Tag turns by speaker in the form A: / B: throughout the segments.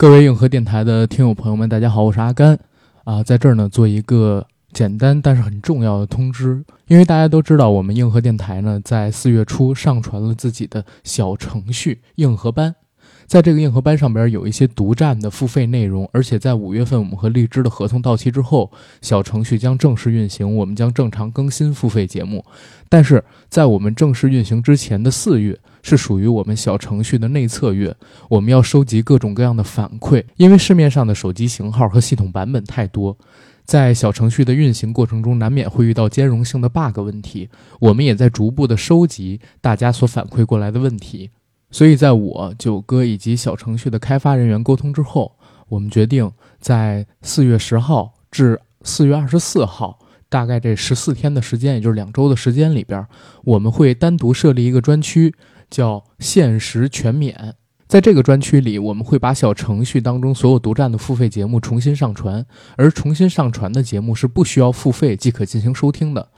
A: 各位硬核电台的听友朋友们，大家好，我是阿甘啊，在这儿呢做一个简单但是很重要的通知，因为大家都知道，我们硬核电台呢在四月初上传了自己的小程序硬核班。在这个硬核班上边有一些独占的付费内容，而且在五月份我们和荔枝的合同到期之后，小程序将正式运行，我们将正常更新付费节目。但是在我们正式运行之前的四月是属于我们小程序的内测月，我们要收集各种各样的反馈，因为市面上的手机型号和系统版本太多，在小程序的运行过程中难免会遇到兼容性的 bug 问题，我们也在逐步的收集大家所反馈过来的问题。所以，在我九哥以及小程序的开发人员沟通之后，我们决定在四月十号至四月二十四号，大概这十四天的时间，也就是两周的时间里边，我们会单独设立一个专区，叫“限时全免”。在这个专区里，我们会把小程序当中所有独占的付费节目重新上传，而重新上传的节目是不需要付费即可进行收听的。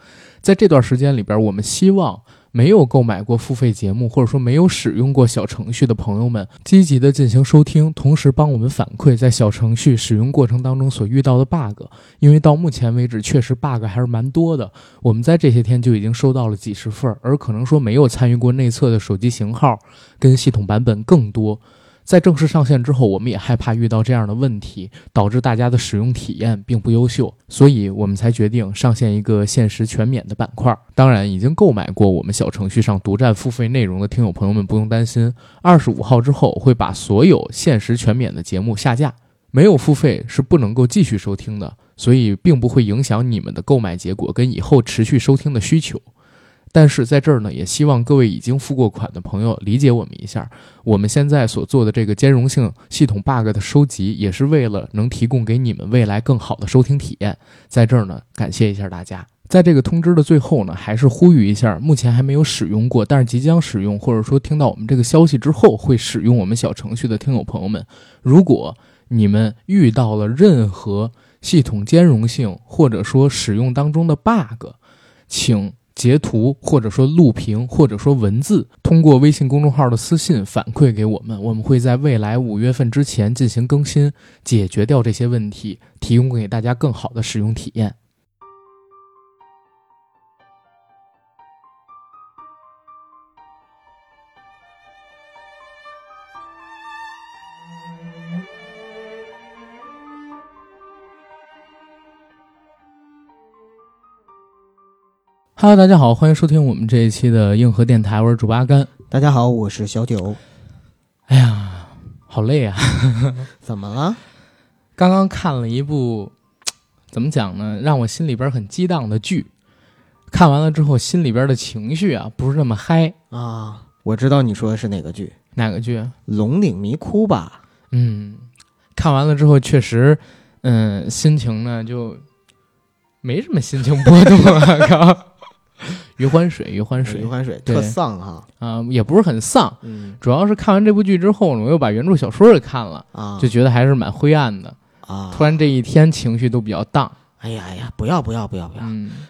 A: 在这段时间里边，我们希望。没有购买过付费节目，或者说没有使用过小程序的朋友们，积极的进行收听，同时帮我们反馈在小程序使用过程当中所遇到的 bug。因为到目前为止，确实 bug 还是蛮多的。我们在这些天就已经收到了几十份，而可能说没有参与过内测的手机型号跟系统版本更多。在正式上线之后，我们也害怕遇到这样的问题，导致大家的使用体验并不优秀，所以我们才决定上线一个限时全免的板块。当然，已经购买过我们小程序上独占付费内容的听友朋友们不用担心，二十五号之后会把所有限时全免的节目下架，没有付费是不能够继续收听的，所以并不会影响你们的购买结果跟以后持续收听的需求。但是在这儿呢，也希望各位已经付过款的朋友理解我们一下。我们现在所做的这个兼容性系统 bug 的收集，也是为了能提供给你们未来更好的收听体验。在这儿呢，感谢一下大家。在这个通知的最后呢，还是呼吁一下，目前还没有使用过，但是即将使用，或者说听到我们这个消息之后会使用我们小程序的听友朋友们，如果你们遇到了任何系统兼容性或者说使用当中的 bug，请。截图或者说录屏或者说文字，通过微信公众号的私信反馈给我们，我们会在未来五月份之前进行更新，解决掉这些问题，提供给大家更好的使用体验。Hello，大家好，欢迎收听我们这一期的硬核电台，我是主播阿甘。
B: 大家好，我是小九。
A: 哎呀，好累啊！
B: 怎么了？
A: 刚刚看了一部，怎么讲呢？让我心里边很激荡的剧。看完了之后，心里边的情绪啊，不是那么嗨
B: 啊。我知道你说的是哪个剧？
A: 哪个剧？
B: 《龙岭迷窟》吧。
A: 嗯，看完了之后，确实，嗯，心情呢就没什么心情波动啊，靠。余欢水，余欢水，
B: 余欢水，特丧哈
A: 啊，也不是很丧，
B: 嗯，
A: 主要是看完这部剧之后呢，我又把原著小说给看了
B: 啊，
A: 就觉得还是蛮灰暗的
B: 啊。
A: 突然这一天情绪都比较荡，
B: 哎呀哎呀，不要不要不要不要！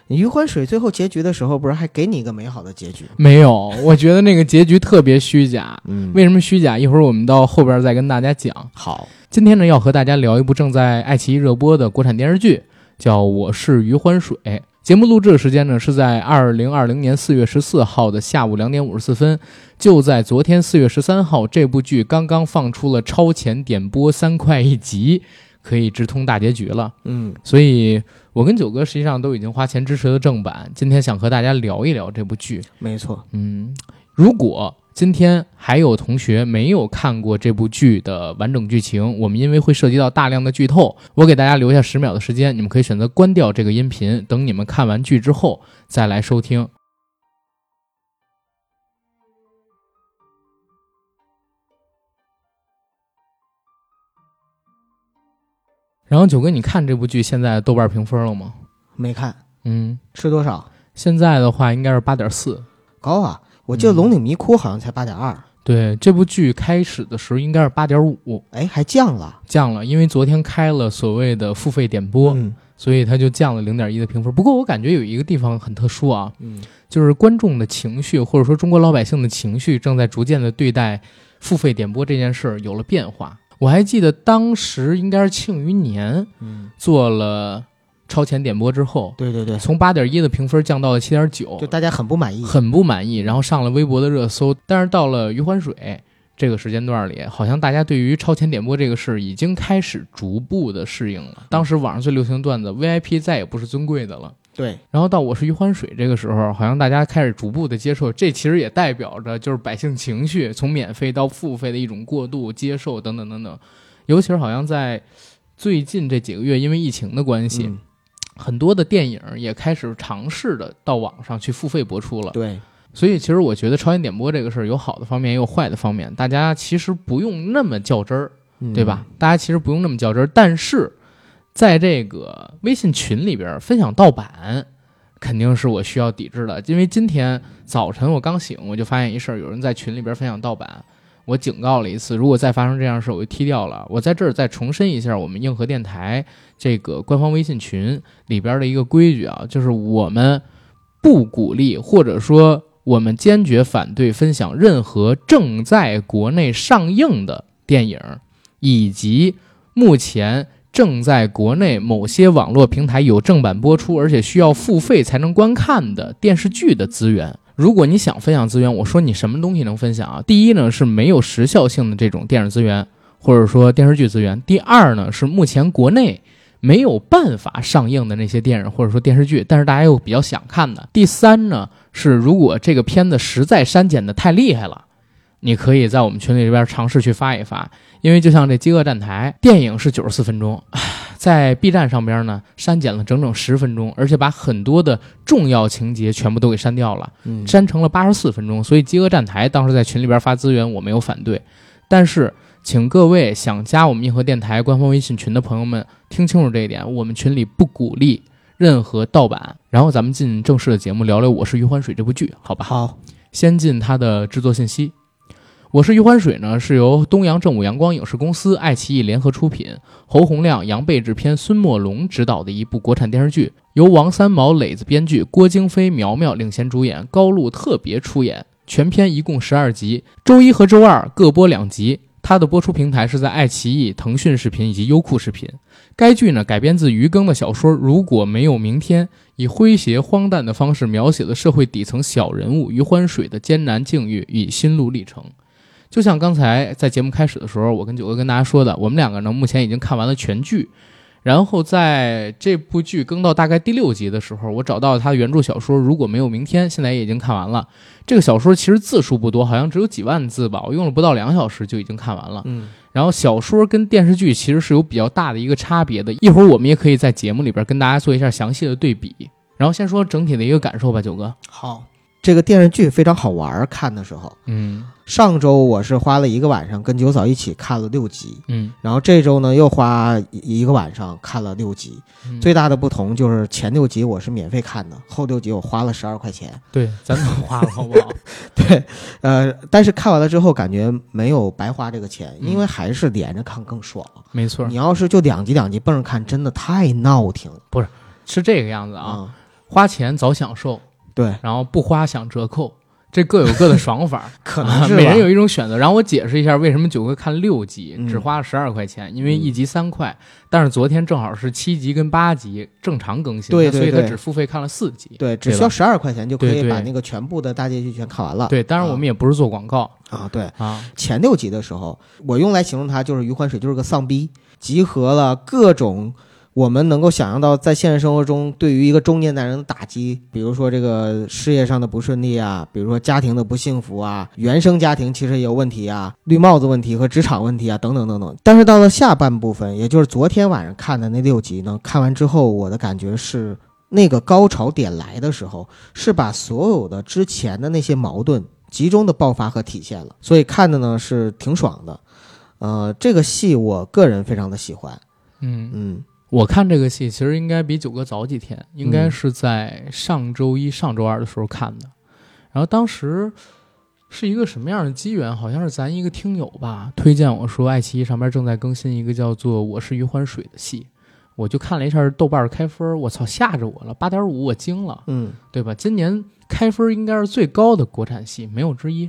B: 余欢水最后结局的时候，不是还给你一个美好的结局？
A: 没有，我觉得那个结局特别虚假。
B: 嗯，
A: 为什么虚假？一会儿我们到后边再跟大家讲。
B: 好，
A: 今天呢要和大家聊一部正在爱奇艺热播的国产电视剧，叫《我是余欢水》。节目录制的时间呢是在二零二零年四月十四号的下午两点五十四分。就在昨天四月十三号，这部剧刚刚放出了超前点播三块一集，可以直通大结局了。
B: 嗯，
A: 所以我跟九哥实际上都已经花钱支持了正版。今天想和大家聊一聊这部剧。
B: 没错，
A: 嗯，如果。今天还有同学没有看过这部剧的完整剧情，我们因为会涉及到大量的剧透，我给大家留下十秒的时间，你们可以选择关掉这个音频，等你们看完剧之后再来收听。然后九哥，你看这部剧现在豆瓣评分了吗？
B: 没看，
A: 嗯，
B: 是多少？
A: 现在的话应该是八点四，
B: 高啊。我记得《龙岭迷窟》好像才八点二，
A: 对，这部剧开始的时候应该是八点五，
B: 哎，还降了，
A: 降了，因为昨天开了所谓的付费点播，所以它就降了零点一的评分。不过我感觉有一个地方很特殊啊，
B: 嗯，
A: 就是观众的情绪或者说中国老百姓的情绪正在逐渐的对待付费点播这件事儿有了变化。我还记得当时应该是庆余年，
B: 嗯，
A: 做了超前点播之后，
B: 对对对，
A: 从八点一的评分降到了七点九，
B: 就大家很不满意，
A: 很不满意，然后上了微博的热搜。但是到了余欢水这个时间段里，好像大家对于超前点播这个事已经开始逐步的适应了。当时网上最流行段子，VIP 再也不是尊贵的了。
B: 对，
A: 然后到我是余欢水这个时候，好像大家开始逐步的接受，这其实也代表着就是百姓情绪从免费到付费的一种过渡接受等等等等。尤其是好像在最近这几个月，因为疫情的关系，很多的电影也开始尝试的到网上去付费播出了。
B: 对，
A: 所以其实我觉得超前点播这个事儿有好的方面，也有坏的方面。大家其实不用那么较真儿，对吧？大家其实不用那么较真儿，但是。在这个微信群里边分享盗版，肯定是我需要抵制的。因为今天早晨我刚醒，我就发现一事儿，有人在群里边分享盗版，我警告了一次，如果再发生这样事，我就踢掉了。我在这儿再重申一下，我们硬核电台这个官方微信群里边的一个规矩啊，就是我们不鼓励，或者说我们坚决反对分享任何正在国内上映的电影，以及目前。正在国内某些网络平台有正版播出，而且需要付费才能观看的电视剧的资源。如果你想分享资源，我说你什么东西能分享啊？第一呢是没有时效性的这种电影资源，或者说电视剧资源。第二呢是目前国内没有办法上映的那些电影或者说电视剧，但是大家又比较想看的。第三呢是如果这个片子实在删减的太厉害了。你可以在我们群里这边尝试去发一发，因为就像这《饥饿站台》电影是九十四分钟，在 B 站上边呢删减了整整十分钟，而且把很多的重要情节全部都给删掉了，删成了八十四分钟。所以《饥饿站台》当时在群里边发资源，我没有反对。但是，请各位想加我们硬核电台官方微信群的朋友们听清楚这一点，我们群里不鼓励任何盗版。然后咱们进正式的节目，聊聊《我是余欢水》这部剧，好吧？
B: 好，
A: 先进它的制作信息。我是余欢水呢，是由东阳正午阳光影视公司、爱奇艺联合出品，侯洪亮、杨贝制片，孙墨龙执导的一部国产电视剧，由王三毛磊子编剧，郭京飞、苗苗领衔主演，高露特别出演。全片一共十二集，周一和周二各播两集。它的播出平台是在爱奇艺、腾讯视频以及优酷视频。该剧呢改编自余更的小说《如果没有明天》，以诙谐荒诞的方式描写了社会底层小人物余欢水的艰难境遇与心路历程。就像刚才在节目开始的时候，我跟九哥跟大家说的，我们两个呢目前已经看完了全剧，然后在这部剧更到大概第六集的时候，我找到了他的原著小说《如果没有明天》，现在也已经看完了。这个小说其实字数不多，好像只有几万字吧，我用了不到两小时就已经看完了。
B: 嗯，
A: 然后小说跟电视剧其实是有比较大的一个差别的，一会儿我们也可以在节目里边跟大家做一下详细的对比。然后先说整体的一个感受吧，九哥。
B: 好。这个电视剧非常好玩，看的时候，
A: 嗯，
B: 上周我是花了一个晚上跟九嫂一起看了六集，
A: 嗯，
B: 然后这周呢又花一个晚上看了六集，最大的不同就是前六集我是免费看的，后六集我花了十二块钱，
A: 对，咱都花了，好不好？
B: 对，呃，但是看完了之后感觉没有白花这个钱，因为还是连着看更爽，
A: 没错。
B: 你要是就两集两集蹦着看，真的太闹挺，
A: 不是，是这个样子啊，花钱早享受。
B: 对，
A: 然后不花享折扣，这各有各的爽法，
B: 可能是
A: 每人有一种选择。然后我解释一下，为什么九哥看六集只花了十二块钱，因为一集三块。但是昨天正好是七集跟八集正常更新，
B: 对，
A: 所以他只付费看了四集。
B: 对，只需要十二块钱就可以把那个全部的大结局全看完了。
A: 对，当然我们也不是做广告
B: 啊。对
A: 啊，
B: 前六集的时候，我用来形容他就是余欢水就是个丧逼，集合了各种。我们能够想象到，在现实生活中，对于一个中年男人的打击，比如说这个事业上的不顺利啊，比如说家庭的不幸福啊，原生家庭其实也有问题啊，绿帽子问题和职场问题啊，等等等等。但是到了下半部分，也就是昨天晚上看的那六集呢，看完之后，我的感觉是，那个高潮点来的时候，是把所有的之前的那些矛盾集中的爆发和体现了，所以看的呢是挺爽的。呃，这个戏我个人非常的喜欢。
A: 嗯
B: 嗯。
A: 我看这个戏其实应该比九哥早几天，应该是在上周一、上周二的时候看的。然后当时是一个什么样的机缘？好像是咱一个听友吧推荐我说，爱奇艺上边正在更新一个叫做《我是余欢水》的戏，我就看了一下豆瓣开分，我操，吓着我了，八点五，我惊了，
B: 嗯，
A: 对吧？今年开分应该是最高的国产戏，没有之一。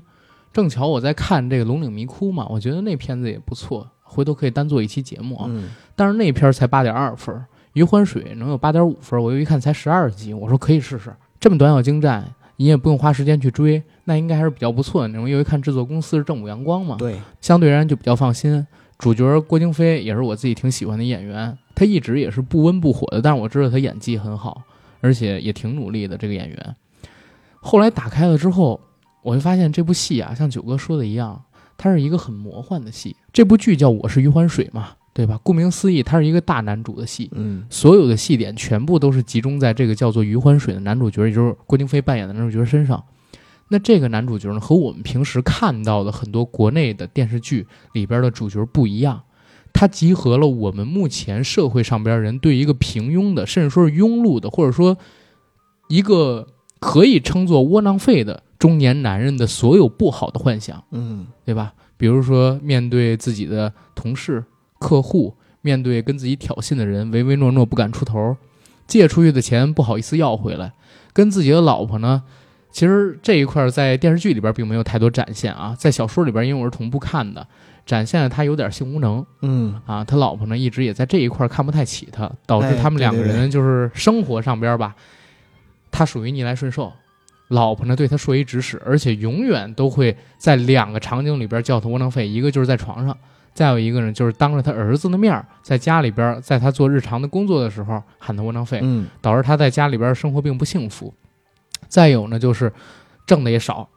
A: 正巧我在看这个《龙岭迷窟》嘛，我觉得那片子也不错，回头可以单做一期节目啊。
B: 嗯
A: 但是那片儿才八点二分，余欢水能有八点五分，我又一看才十二集，我说可以试试，这么短小精湛，你也不用花时间去追，那应该还是比较不错的那种。又一看制作公司是正午阳光嘛，
B: 对，
A: 相对而言就比较放心。主角郭京飞也是我自己挺喜欢的演员，他一直也是不温不火的，但是我知道他演技很好，而且也挺努力的这个演员。后来打开了之后，我就发现这部戏啊，像九哥说的一样，它是一个很魔幻的戏。这部剧叫《我是余欢水》嘛，对吧？顾名思义，它是一个大男主的戏，
B: 嗯
A: 所有的戏点全部都是集中在这个叫做余欢水的男主角，也就是郭京飞扮演的男主角身上。那这个男主角呢，和我们平时看到的很多国内的电视剧里边的主角不一样，他集合了我们目前社会上边人对一个平庸的，甚至说是庸碌的，或者说一个可以称作窝囊废的中年男人的所有不好的幻想。
B: 嗯
A: 对吧？比如说面对自己的同事、客户，面对跟自己挑衅的人，唯唯诺诺不敢出头，借出去的钱不好意思要回来，跟自己的老婆呢，其实这一块在电视剧里边并没有太多展现啊，在小说里边，因为我是同步看的，展现了他有点性无能
B: 嗯
A: 啊，他老婆呢一直也在这一块看不太起他，导致他们两个人就是生活上边吧，他属于逆来顺受。老婆呢对他说一指使，而且永远都会在两个场景里边叫他窝囊废，一个就是在床上，再有一个呢就是当着他儿子的面儿，在家里边，在他做日常的工作的时候喊他窝囊废，
B: 嗯
A: 导致他在家里边生活并不幸福。再有呢就是挣的也少，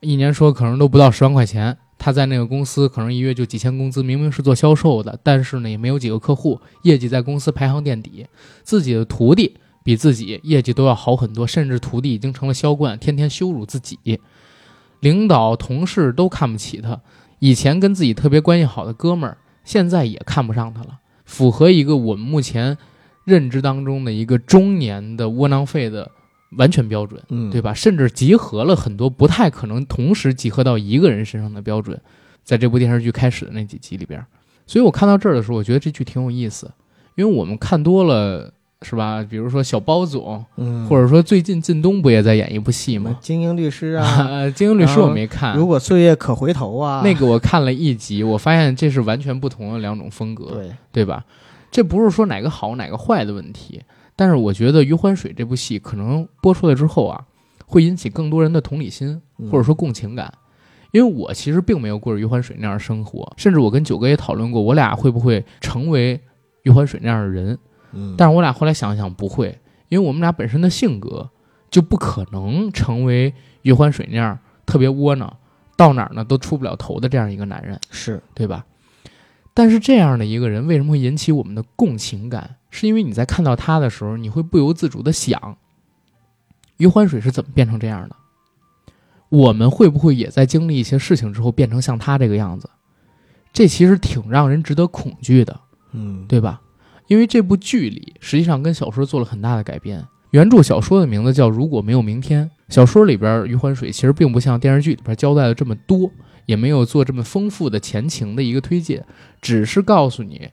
A: 一年说可能都不到十万块钱。他在那个公司可能一月就几千工资，明明是做销售的，但是呢也没有几个客户，业绩在公司排行垫底。自己的徒弟比自己业绩都要好很多，甚至徒弟已经成了销冠，天天羞辱自己。领导、同事都看不起他，以前跟自己特别关系好的哥们儿，现在也看不上他了。符合一个我们目前认知当中的一个中年的窝囊废的完全标准，
B: 嗯，
A: 对吧？甚至集合了很多不太可能同时集合到一个人身上的标准，在这部电视剧开始的那几集里边。所以我看到这儿的时候，我觉得这剧挺有意思，因为我们看多了，是吧？比如说小包总，
B: 嗯，
A: 或者说最近靳东不也在演一部戏吗？
B: 精英律师啊，
A: 精英律师我没看，
B: 如果岁月可回头啊，
A: 那个我看了一集，我发现这是完全不同的两种风格。
B: 对，
A: 对吧？这不是说哪个好哪个坏的问题，但是我觉得《余欢水》这部戏可能播出来之后啊，会引起更多人的同理心
B: 嗯
A: 或者说共情感。因为我其实并没有过着余欢水那样的生活，甚至我跟九哥也讨论过，我俩会不会成为余欢水那样的人？
B: 嗯，
A: 但是我俩后来想想不会，因为我们俩本身的性格就不可能成为余欢水那样特别窝囊，到哪儿呢都出不了头的这样一个男人。
B: 是，
A: 对吧？但是这样的一个人为什么会引起我们的共情感？是因为你在看到他的时候，你会不由自主的想，余欢水是怎么变成这样的？我们会不会也在经历一些事情之后变成像他这个样子？这其实挺让人值得恐惧的，
B: 嗯，
A: 对吧？因为这部剧里实际上跟小说做了很大的改编。原著小说的名字叫《如果没有明天》，小说里边余欢水其实并不像电视剧里边交代的这么多，也没有做这么丰富的前情的一个推介，只是告诉你，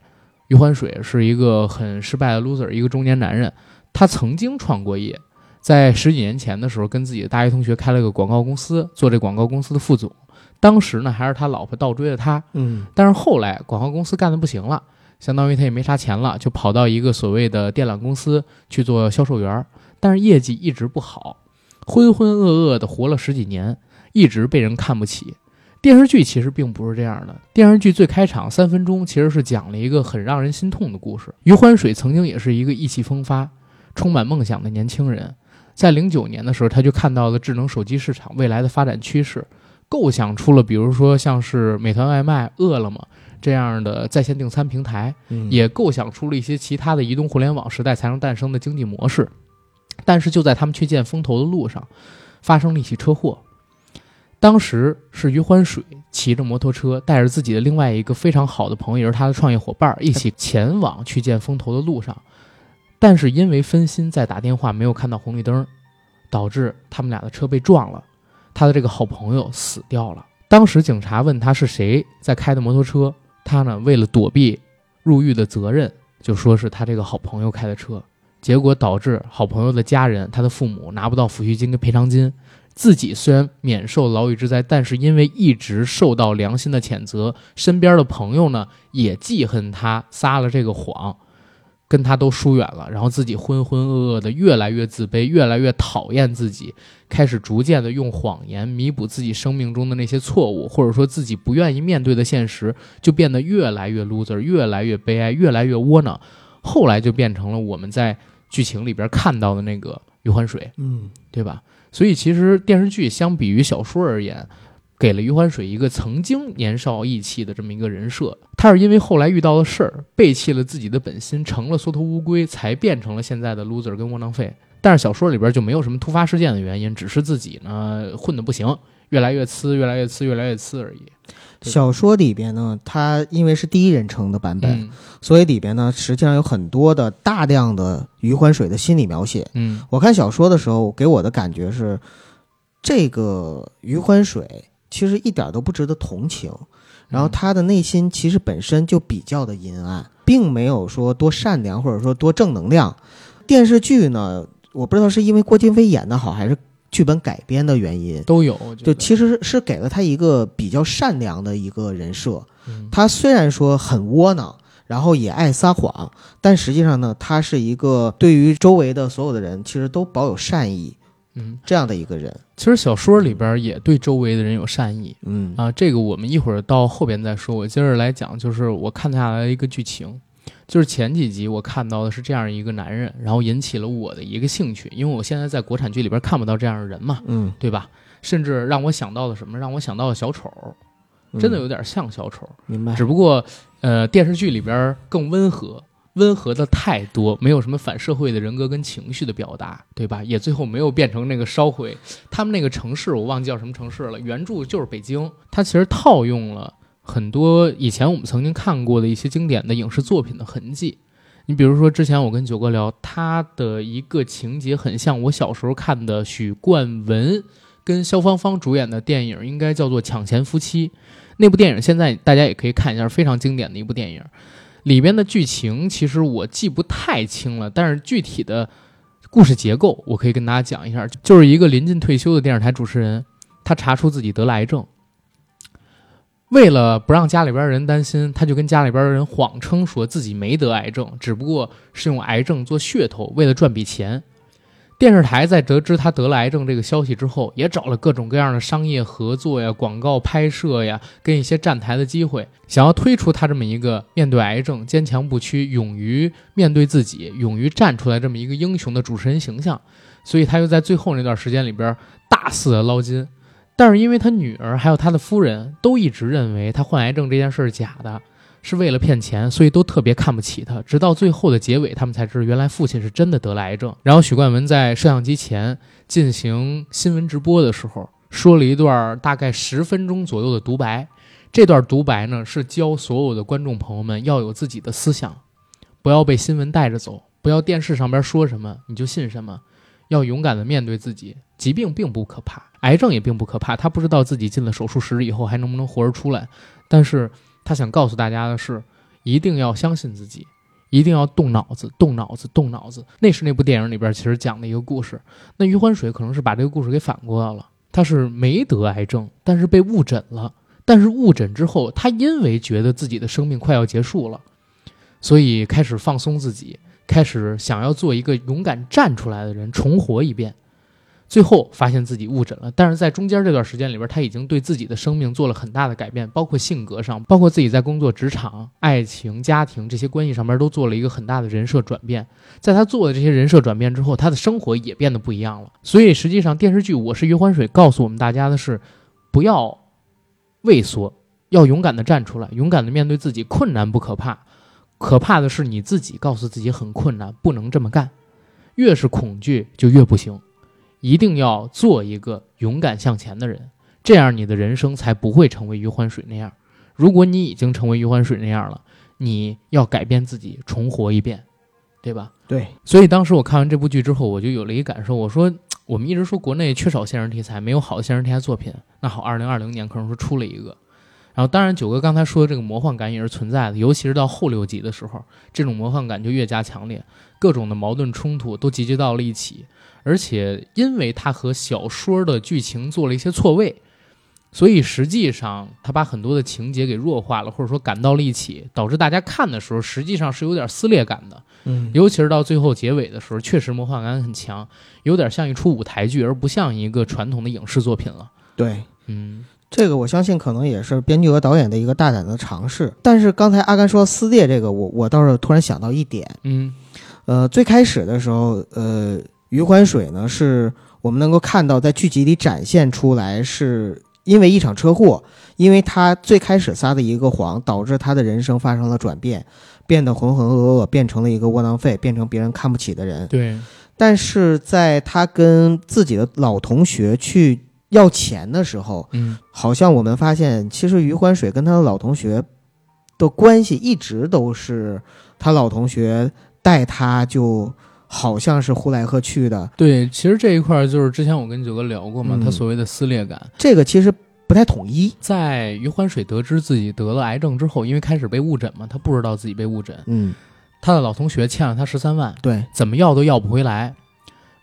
A: 余欢水是一个很失败的 loser，一个中年男人，他曾经创过业，在十几年前的时候跟自己的大学同学开了个广告公司，做这广告公司的副总，当时呢还是他老婆倒追的他，
B: 嗯
A: 但是后来广告公司干的不行了，相当于他也没啥钱了，就跑到一个所谓的电缆公司去做销售员，但是业绩一直不好，浑浑噩噩的活了十几年，一直被人看不起。电视剧其实并不是这样的，电视剧最开场三分钟其实是讲了一个很让人心痛的故事。余欢水曾经也是一个意气风发、充满梦想的年轻人，在零九年的时候，他就看到了智能手机市场未来的发展趋势，构想出了比如说像是美团外卖、饿了么这样的在线订餐平台，
B: 嗯，
A: 也构想出了一些其他的移动互联网时代才能诞生的经济模式。但是就在他们去见风投的路上，发生了一起车祸。当时是余欢水骑着摩托车，带着自己的另外一个非常好的朋友，也是他的创业伙伴，一起前往去见风投的路上。但是因为分心在打电话，没有看到红绿灯，导致他们俩的车被撞了。他的这个好朋友死掉了。当时警察问他是谁在开的摩托车，他呢为了躲避入狱的责任，就说是他这个好朋友开的车，结果导致好朋友的家人，他的父母拿不到抚恤金跟赔偿金，自己虽然免受牢狱之灾，但是因为一直受到良心的谴责，身边的朋友呢也记恨他撒了这个谎，跟他都疏远了，然后自己浑浑噩噩的，越来越自卑，越来越讨厌自己，开始逐渐的用谎言弥补自己生命中的那些错误，或者说自己不愿意面对的现实，就变得越来越 loser，越来越悲哀，越来越窝囊，后来就变成了我们在剧情里边看到的那个余欢水。
B: 嗯，
A: 对吧？所以其实电视剧相比于小说而言，给了余欢水一个曾经年少意气的这么一个人设。他是因为后来遇到了事儿，背弃了自己的本心，成了缩头乌龟，才变成了现在的 loser 跟窝囊废。但是小说里边就没有什么突发事件的原因，只是自己呢混的不行，越来越呲，越来越呲，越来越呲而已。
B: 小说里边呢，它因为是第一人称的版本，
A: 嗯
B: 所以里边呢实际上有很多的大量的余欢水的心理描写。
A: 嗯
B: 我看小说的时候，给我的感觉是，这个余欢水其实一点都不值得同情，然后他的内心其实本身就比较的阴暗，并没有说多善良或者说多正能量。电视剧呢，我不知道是因为郭京飞演的好，还是剧本改编的原因，
A: 都有，
B: 就其实是给了他一个比较善良的一个人设。
A: 嗯。
B: 他虽然说很窝囊，然后也爱撒谎，但实际上呢，他是一个对于周围的所有的人其实都保有善意
A: 嗯，
B: 这样的一个人。
A: 其实小说里边也对周围的人有善意，
B: 嗯
A: 啊，这个我们一会儿到后边再说。我接着来讲，就是我看下来的一个剧情，就是前几集我看到的是这样一个男人，然后引起了我的一个兴趣，因为我现在在国产剧里边看不到这样的人嘛，
B: 嗯，
A: 对吧？甚至让我想到了什么？让我想到了小丑，
B: 嗯
A: 真的有点像小丑，
B: 明白。
A: 只不过呃电视剧里边更温和。温和的太多，没有什么反社会的人格跟情绪的表达，对吧？也最后没有变成那个烧毁他们那个城市，我忘记叫什么城市了。原著就是北京，它其实套用了很多以前我们曾经看过的一些经典的影视作品的痕迹。你比如说，之前我跟九哥聊，他的一个情节很像我小时候看的许冠文跟萧芳芳主演的电影，应该叫做《抢钱夫妻》。那部电影现在大家也可以看一下，非常经典的一部电影。里边的剧情其实我记不太清了，但是具体的故事结构我可以跟大家讲一下，就是一个临近退休的电视台主持人，他查出自己得了癌症，为了不让家里边人担心，他就跟家里边的人谎称说自己没得癌症，只不过是用癌症做噱头，为了赚笔钱。电视台在得知他得了癌症这个消息之后，也找了各种各样的商业合作呀、广告拍摄呀，跟一些站台的机会，想要推出他这么一个面对癌症坚强不屈、勇于面对自己、勇于站出来这么一个英雄的主持人形象。所以他又在最后那段时间里边大肆的捞金，但是因为他女儿还有他的夫人都一直认为他患癌症这件事是假的，是为了骗钱，所以都特别看不起他。直到最后的结尾，他们才知道原来父亲是真的得了癌症。然后许冠文在摄像机前进行新闻直播的时候，说了一段大概十分钟左右的独白。这段独白呢，是教所有的观众朋友们要有自己的思想，不要被新闻带着走，不要电视上边说什么你就信什么，要勇敢的面对自己。疾病并不可怕，癌症也并不可怕。他不知道自己进了手术室以后还能不能活着出来，但是他想告诉大家的是，一定要相信自己，一定要动脑子，动脑子，动脑子。那是那部电影里边其实讲的一个故事。那余欢水可能是把这个故事给反过来了，他是没得癌症，但是被误诊了。但是误诊之后，他因为觉得自己的生命快要结束了，所以开始放松自己，开始想要做一个勇敢站出来的人，重活一遍。最后发现自己误诊了，但是在中间这段时间里边，他已经对自己的生命做了很大的改变，包括性格上，包括自己在工作、职场、爱情、家庭这些关系上面都做了一个很大的人设转变。在他做的这些人设转变之后，他的生活也变得不一样了。所以实际上，电视剧《我是余欢水》告诉我们大家的是，不要畏缩，要勇敢的站出来，勇敢的面对自己。困难不可怕，可怕的是你自己告诉自己很困难，不能这么干。越是恐惧，就越不行。一定要做一个勇敢向前的人，这样你的人生才不会成为余欢水那样。如果你已经成为余欢水那样了，你要改变自己，重活一遍，对吧？
B: 对，
A: 所以当时我看完这部剧之后，我就有了一感受，我说我们一直说国内缺少现实题材，没有好的现实题材作品。那好，二零二零年可能说出了一个，然后，当然，九哥刚才说的这个魔幻感也是存在的，尤其是到后六集的时候，这种魔幻感就越加强烈，各种的矛盾冲突都集结到了一起。而且，因为它和小说的剧情做了一些错位，所以实际上它把很多的情节给弱化了，或者说赶到了一起，导致大家看的时候实际上是有点撕裂感的。
B: 嗯，
A: 尤其是到最后结尾的时候，确实魔幻感很强，有点像一出舞台剧，而不像一个传统的影视作品了。
B: 对，
A: 嗯，
B: 这个我相信可能也是编剧和导演的一个大胆的尝试。但是刚才阿甘说撕裂这个，我我倒是突然想到一点，
A: 嗯，
B: 呃，最开始的时候，呃，余欢水呢是我们能够看到在剧集里展现出来，是因为一场车祸，因为他最开始撒的一个谎，导致他的人生发生了转变，变得浑浑噩噩，变成了一个窝囊废，变成别人看不起的人。
A: 对，
B: 但是在他跟自己的老同学去要钱的时候，
A: 嗯，
B: 好像我们发现，其实余欢水跟他的老同学的关系一直都是他老同学带他，就好像是呼来喝去的。
A: 对，其实这一块就是之前我跟九哥聊过嘛，
B: 嗯
A: 他所谓的撕裂感，
B: 这个其实不太统一。
A: 在余欢水得知自己得了癌症之后，因为开始被误诊嘛，他不知道自己被误诊，
B: 嗯，
A: 他的老同学欠了他十三万，
B: 对，
A: 怎么要都要不回来。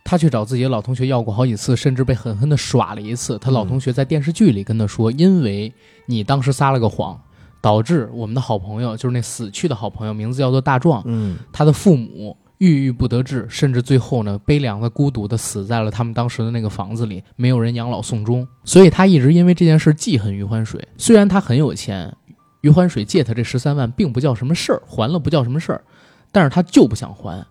A: 他去找自己的老同学要过好几次，甚至被狠狠地耍了一次。他老同学在电视剧里跟他说：“因为你当时撒了个谎，导致我们的好朋友，就是那死去的好朋友，名字叫做大壮，
B: 嗯
A: 他的父母郁郁不得志，甚至最后呢，悲凉的、孤独的死在了他们当时的那个房子里，没有人养老送终。所以他一直因为这件事记恨余欢水。虽然他很有钱，余欢水借他这十三万并不叫什么事儿，还了不叫什么事儿，但是他就不想还。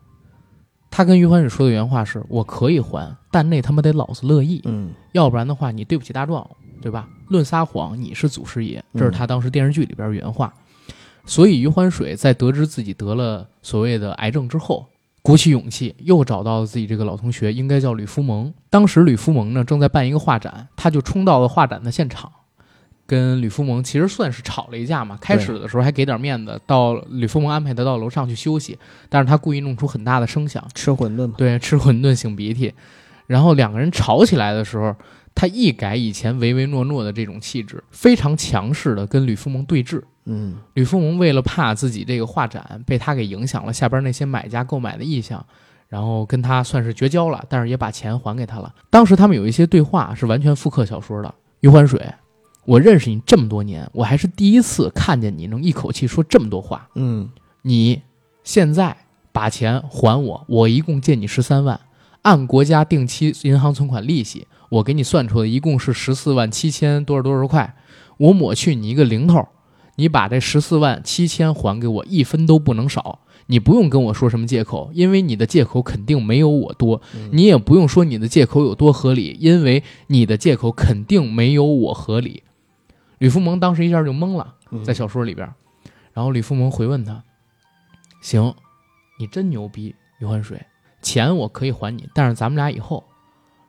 A: 他跟余欢水说的原话是：“我可以还，但那他妈得老子乐意，
B: 嗯
A: 要不然的话，你对不起大壮，对吧？论撒谎，你是祖师爷。”这是他当时电视剧里边原话。所以余欢水在得知自己得了所谓的癌症之后，鼓起勇气又找到了自己这个老同学，应该叫吕福蒙。当时吕福蒙呢正在办一个画展，他就冲到了画展的现场，跟吕福蒙其实算是吵了一架嘛。开始的时候还给点面子，到吕福蒙安排他到楼上去休息，但是他故意弄出很大的声响，
B: 吃馄饨嘛。
A: 对，吃馄饨擤鼻涕，然后两个人吵起来的时候，他一改以前唯唯诺诺的这种气质，非常强势的跟吕福蒙对峙。
B: 嗯
A: 吕富蒙为了怕自己这个画展被他给影响了下边那些买家购买的意向，然后跟他算是绝交了，但是也把钱还给他了。当时他们有一些对话是完全复刻小说的。余欢水，我认识你这么多年，我还是第一次看见你能一口气说这么多话。
B: 嗯
A: 你现在把钱还我，我一共借你十三万，按国家定期银行存款利息，我给你算出来一共是十四万七千多少多少块，我抹去你一个零头，你把这十四万七千还给我，一分都不能少。你不用跟我说什么借口，因为你的借口肯定没有我多。
B: 嗯
A: 你也不用说你的借口有多合理，因为你的借口肯定没有我合理。吕福蒙当时一下就懵了。
B: 嗯
A: 在小说里边。然后吕福蒙回问他：“行，你真牛逼，余欢水，钱我可以还你，但是咱们俩以后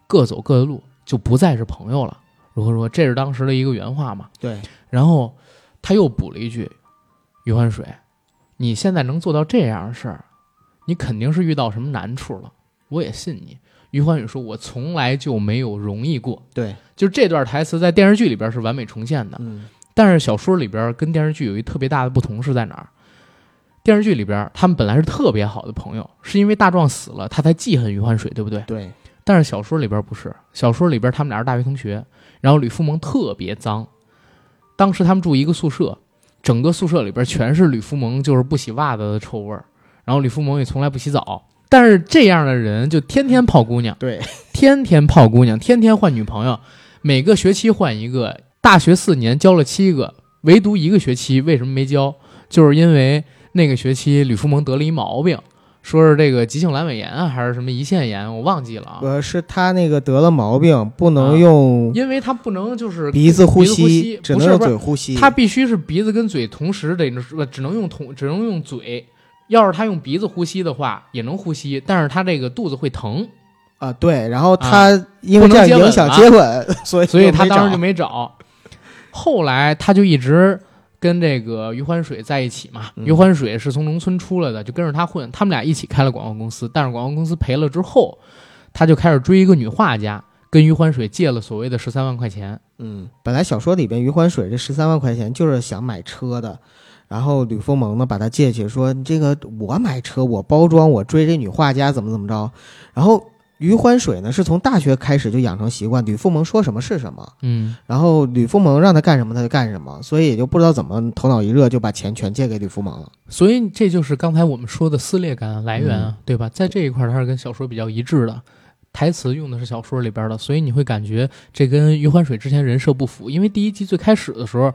A: 各走各的路，就不再是朋友了。”如何说？这是当时的一个原话嘛。
B: 对，
A: 然后他又补了一句：“余欢水，你现在能做到这样的事儿，你肯定是遇到什么难处了。我也信你。”余欢水说：“我从来就没有容易过。”
B: 对，
A: 就这段台词在电视剧里边是完美重现的。
B: 嗯
A: 但是小说里边跟电视剧有一特别大的不同是在哪儿？电视剧里边他们本来是特别好的朋友，是因为大壮死了，他才记恨余欢水，对不对？
B: 对，
A: 但是小说里边不是，小说里边他们俩是大学同学，然后吕福蒙特别脏，当时他们住一个宿舍，整个宿舍里边全是吕福蒙就是不洗袜子的臭味儿，然后吕福蒙也从来不洗澡，但是这样的人就天天泡姑娘，
B: 对，
A: 天天泡姑娘，天天换女朋友，每个学期换一个，大学四年交了七个，唯独一个学期为什么没交？就是因为那个学期吕福蒙得了一毛病，说是这个急性阑尾炎啊，还是什么胰腺炎，我忘记了啊。
B: 呃，是他那个得了毛病，不
A: 啊
B: 能用
A: 因为他不能就是
B: 鼻子呼
A: 吸
B: 只能用嘴呼吸。
A: 他必须是鼻子跟嘴同时得，呃只能用同只能用嘴。要是他用鼻子呼吸的话，也能呼吸，但是他这个肚子会疼，
B: 啊，对，然后他因为这样影响
A: 了
B: 接吻，所以
A: 所以他当时就没找。后来他就一直跟这个余欢水在一起嘛。
B: 嗯
A: 余欢水是从农村出来的，就跟着他混。他们俩一起开了广告公司，但是广告公司赔了之后，他就开始追一个女画家，跟跟余欢水借了所谓的十三万块钱。
B: 嗯，本来小说里边余欢水这十三万块钱就是想买车的，然后吕凤萌呢把他借去，说你这个我买车，我包装，我追这女画家怎么怎么着，然后。余欢水呢，是从大学开始就养成习惯，吕凤萌说什么是什么，
A: 嗯，
B: 然后吕凤萌让他干什么他就干什么，所以也就不知道怎么头脑一热就把钱全借给吕凤萌了。
A: 所以这就是刚才我们说的撕裂感来源啊，
B: 嗯
A: 对吧？在这一块儿它是跟小说比较一致的，台词用的是小说里边的，所以你会感觉这跟余欢水之前人设不符。因为第一季最开始的时候，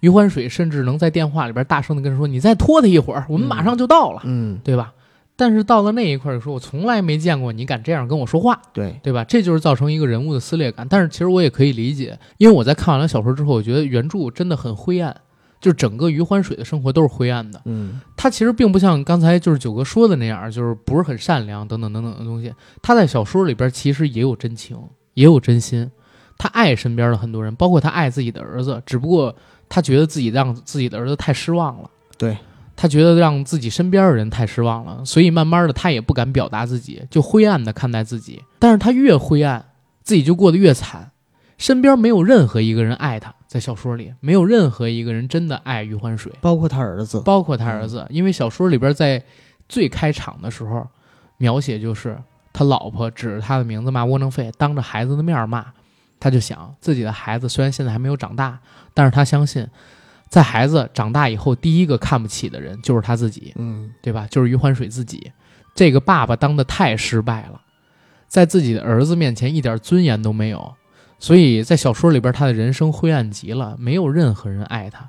A: 余欢水甚至能在电话里边大声的跟人说：“你再拖他一会儿，我们马上就到了，
B: 嗯，
A: 对吧？”但是到了那一块儿，说我从来没见过你敢这样跟我说话，
B: 对，
A: 对吧？这就是造成一个人物的撕裂感。但是其实我也可以理解，因为我在看完了小说之后，我觉得原著真的很灰暗，就是整个余欢水的生活都是灰暗的。
B: 嗯
A: 他其实并不像刚才就是九哥说的那样，就是不是很善良等等等等的东西。他在小说里边其实也有真情，也有真心。他爱身边的很多人，包括他爱自己的儿子，只不过他觉得自己让自己的儿子太失望了。
B: 对，
A: 他觉得让自己身边的人太失望了，所以慢慢的他也不敢表达自己，就灰暗的看待自己。但是他越灰暗，自己就过得越惨，身边没有任何一个人爱他，在小说里没有任何一个人真的爱余欢水。
B: 包括他儿子，
A: 包括他儿子，因为小说里边在最开场的时候描写就是他老婆指着他的名字骂窝囊废，当着孩子的面骂，他就想自己的孩子虽然现在还没有长大，但是他相信，在孩子长大以后，第一个看不起的人就是他自己，
B: 嗯
A: 对吧？就是余欢水自己，这个爸爸当的太失败了，在自己的儿子面前一点尊严都没有，所以在小说里边他的人生灰暗极了，没有任何人爱他。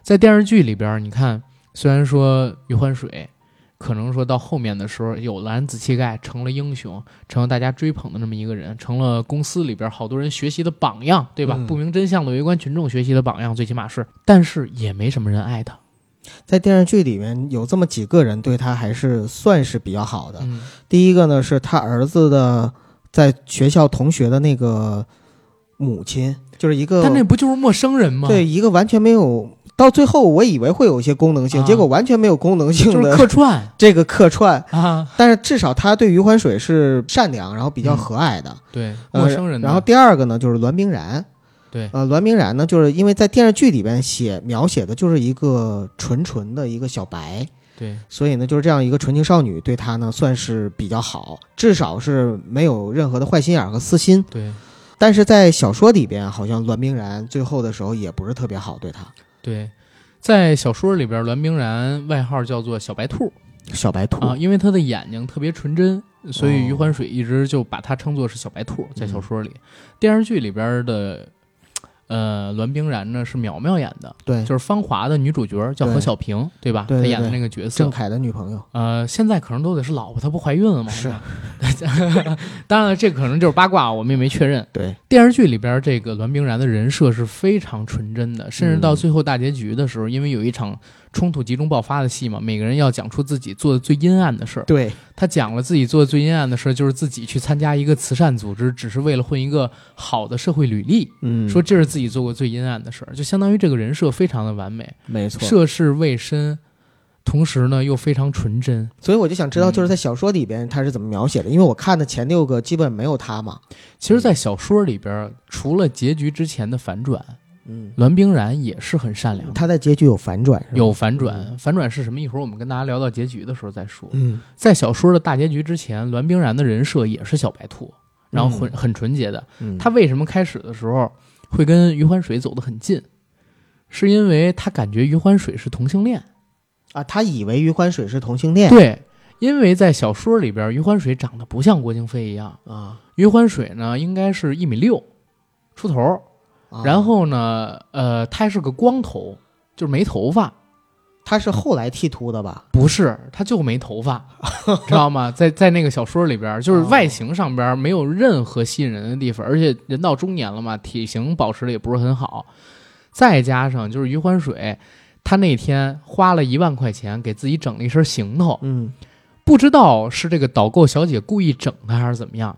A: 在电视剧里边，你看，虽然说余欢水可能说到后面的时候有了安子气概，成了英雄，成了大家追捧的那么一个人，成了公司里边好多人学习的榜样，对吧？
B: 嗯
A: 不明真相的围观群众学习的榜样，最起码是，但是也没什么人爱他。
B: 在电视剧里面有这么几个人对他还是算是比较好的。
A: 嗯
B: 第一个呢是他儿子的在学校同学的那个母亲，就是一个
A: 但那不就是陌生人吗？
B: 对一个完全没有。到最后，我以为会有一些功能性，
A: 啊
B: 结果完全没有功能
A: 就是
B: 性的
A: 客串
B: 这个客串。
A: 啊，
B: 但是至少他对余欢水是善良，然后比较
A: 嗯
B: 和蔼的。
A: 对，
B: 呃
A: 陌生人的、
B: 然后第二个呢，就是栾冰然。
A: 对
B: 呃，栾冰然呢，就是因为在电视剧里边写描写的就是一个纯纯的一个小白，
A: 对
B: 所以呢，就是这样一个纯情少女对他呢算是比较好，至少是没有任何的坏心眼儿和私心。
A: 对
B: 但是在小说里边，好像栾冰然最后的时候也不是特别好对他。
A: 对，在小说里边，栾冰然外号叫做小白兔
B: 小白兔
A: 啊，因为他的眼睛特别纯真，所以
B: 哦
A: 余欢水一直就把他称作是小白兔。在小说里，电视剧里边的。呃，栾冰然呢是苗苗演的，
B: 对
A: 就是《芳华》的女主角叫何小平，对吧？她演的那个角色
B: 郑，恺的女朋友
A: 呃，现在可能都得是老婆，她不怀孕了吗？
B: 是
A: 当然了，这可能就是八卦，我们也没确认。
B: 对，
A: 电视剧里边这个栾冰然的人设是非常纯真的，甚至到
B: 嗯
A: 最后大结局的时候，因为有一场冲突集中爆发的戏嘛，每个人要讲出自己做的最阴暗的事儿。
B: 对，
A: 他讲了自己做的最阴暗的事儿，就是自己去参加一个慈善组织，只是为了混一个好的社会履历，
B: 嗯，
A: 说这是自己做过最阴暗的事儿，就相当于这个人设非常的完美，
B: 没错。
A: 涉世未深，同时呢又非常纯真。
B: 所以我就想知道，
A: 嗯
B: 就是在小说里边他是怎么描写的？因为我看的前六个基本没有他嘛。
A: 其实，在小说里边，除了结局之前的反转，
B: 嗯，
A: 栾冰然也是很善良的。
B: 他在结局有反转，
A: 有反转，反转是什么？一会儿我们跟大家聊到结局的时候再说。
B: 嗯
A: 在小说的大结局之前，栾冰然的人设也是小白兔，然后很、
B: 嗯
A: 很纯洁的。
B: 嗯，
A: 他为什么开始的时候会跟余欢水走得很近？是因为他感觉余欢水是同性恋。
B: 啊，他以为余欢水是同性恋，
A: 对，因为在小说里边，余欢水长得不像郭京飞一样，
B: 啊，
A: 余欢水呢应该是一米六出头，
B: 啊
A: 然后呢，呃，他是个光头，就是没头发。
B: 他是后来剃秃的吧？
A: 不是，他就没头发，知道吗？在在那个小说里边，就是外形上边没有任何吸引人的地方，而且人到中年了嘛，体型保持的也不是很好，再加上就是余欢水，他那天花了一万块钱给自己整了一身行头，
B: 嗯
A: 不知道是这个导购小姐故意整他还是怎么样，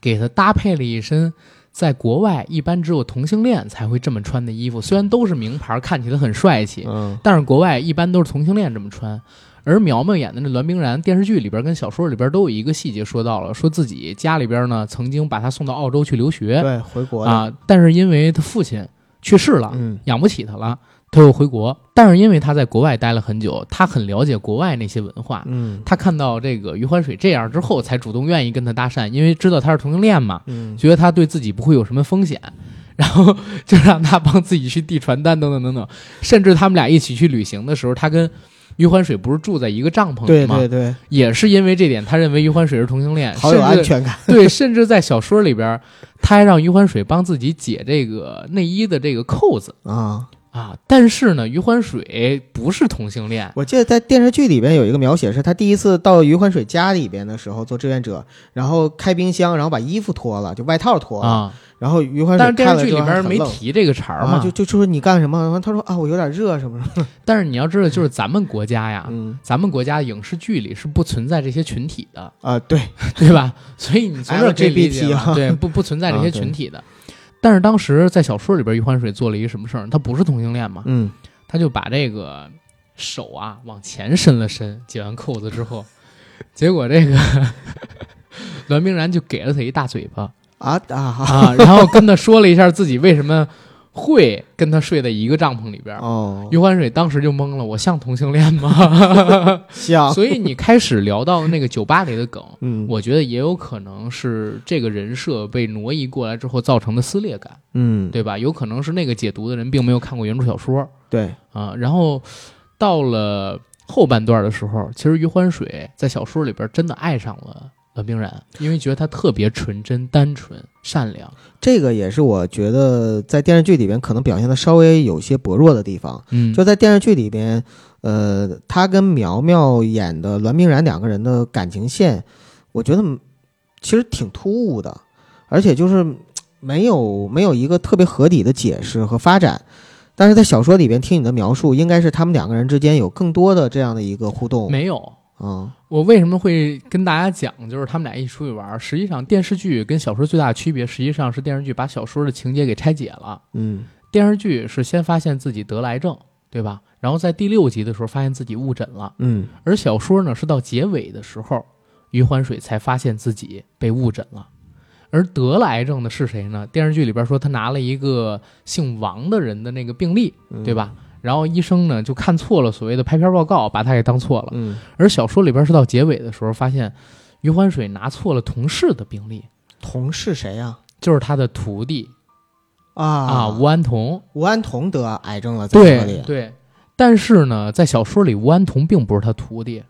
A: 给他搭配了一身在国外一般只有同性恋才会这么穿的衣服，虽然都是名牌，看起来很帅气，
B: 嗯。
A: 但是国外一般都是同性恋这么穿。而苗苗演的那栾冰然，电视剧里边跟小说里边都有一个细节说到了，说自己家里边呢曾经把他送到澳洲去留学。
B: 对，回国，
A: 啊，但是因为他父亲去世了，
B: 嗯。
A: 养不起他了，他又回国。但是因为他在国外待了很久，他很了解国外那些文化。
B: 嗯
A: 他看到这个余欢水这样之后，才主动愿意跟他搭讪，因为知道他是同性恋嘛，
B: 嗯
A: 觉得他对自己不会有什么风险，然后就让他帮自己去递传单等等等等。甚至他们俩一起去旅行的时候，他跟余欢水不是住在一个帐篷里吗？
B: 对对对，
A: 也是因为这点，他认为余欢水是同性恋，
B: 好有安全感，
A: 对，甚至在小说里边，他还让余欢水帮自己解这个内衣的这个扣子
B: 啊。
A: 啊。但是呢，余欢水不是同性恋，
B: 我记得在电视剧里边有一个描写，是他第一次到余欢水家里边的时候做志愿者，然后开冰箱，然后把衣服脱了，就外套脱了，
A: 啊。
B: 然后余欢水
A: 但是电视剧里边没提这个茬嘛。
B: 就就就说你干什么？然后他说啊，我有点热什么什么。
A: 但是你要知道，就是咱们国家呀，
B: 嗯
A: 咱们国家影视剧里是不存在这些群体的，
B: 啊，对，
A: 对吧？所以你从这儿可以理解
B: LGBT 啊
A: 对，不不存在这些群体的。但是当时在小说里边，余欢水做了一个什么事儿？他不是同性恋嘛，
B: 嗯
A: 他就把这个手啊往前伸了伸，解完扣子之后，结果这个栾冰然就给了他一大嘴巴
B: 啊啊
A: 啊，然后跟他说了一下自己为什么会跟他睡在一个帐篷里边。
B: 哦，
A: 余欢水当时就懵了，我像同性恋吗？
B: 像
A: 所以你开始聊到那个酒吧里的梗，
B: 嗯
A: 我觉得也有可能是这个人设被挪移过来之后造成的撕裂感，
B: 嗯
A: 对吧？有可能是那个解读的人并没有看过原著小说
B: 对
A: 啊。然后到了后半段的时候，其实余欢水在小说里边真的爱上了栾冰然，因为觉得他特别纯真、单纯、善良。
B: 这个也是我觉得在电视剧里边可能表现的稍微有些薄弱的地方。
A: 嗯，
B: 就在电视剧里边，呃，他跟苗苗演的栾冰然两个人的感情线，我觉得嗯其实挺突兀的，而且就是嗯没有没有一个特别合理的解释和发展。但是在小说里边听你的描述，应该是他们两个人之间有更多的这样的一个互动。
A: 没有。
B: 嗯
A: 我为什么会跟大家讲，就是他们俩一起出去玩？实际上，电视剧跟小说最大的区别，实际上是电视剧把小说的情节给拆解了。
B: 嗯
A: 电视剧是先发现自己得了癌症，对吧？然后在第六集的时候发现自己误诊了，
B: 嗯
A: 而小说呢是到结尾的时候，余欢水才发现自己被误诊了。而得了癌症的是谁呢？电视剧里边说他拿了一个姓王的人的那个病历，
B: 嗯
A: 对吧？然后医生呢就看错了所谓的拍片报告，把他给当错了。
B: 嗯，
A: 而小说里边是到结尾的时候发现，余欢水拿错了同事的病历，
B: 同事谁呀、
A: 就是他的徒弟
B: 啊？
A: 啊吴安童。
B: 吴安童得癌症了，在车里。
A: 对对，但是呢，在小说里，吴安童并不是他徒弟，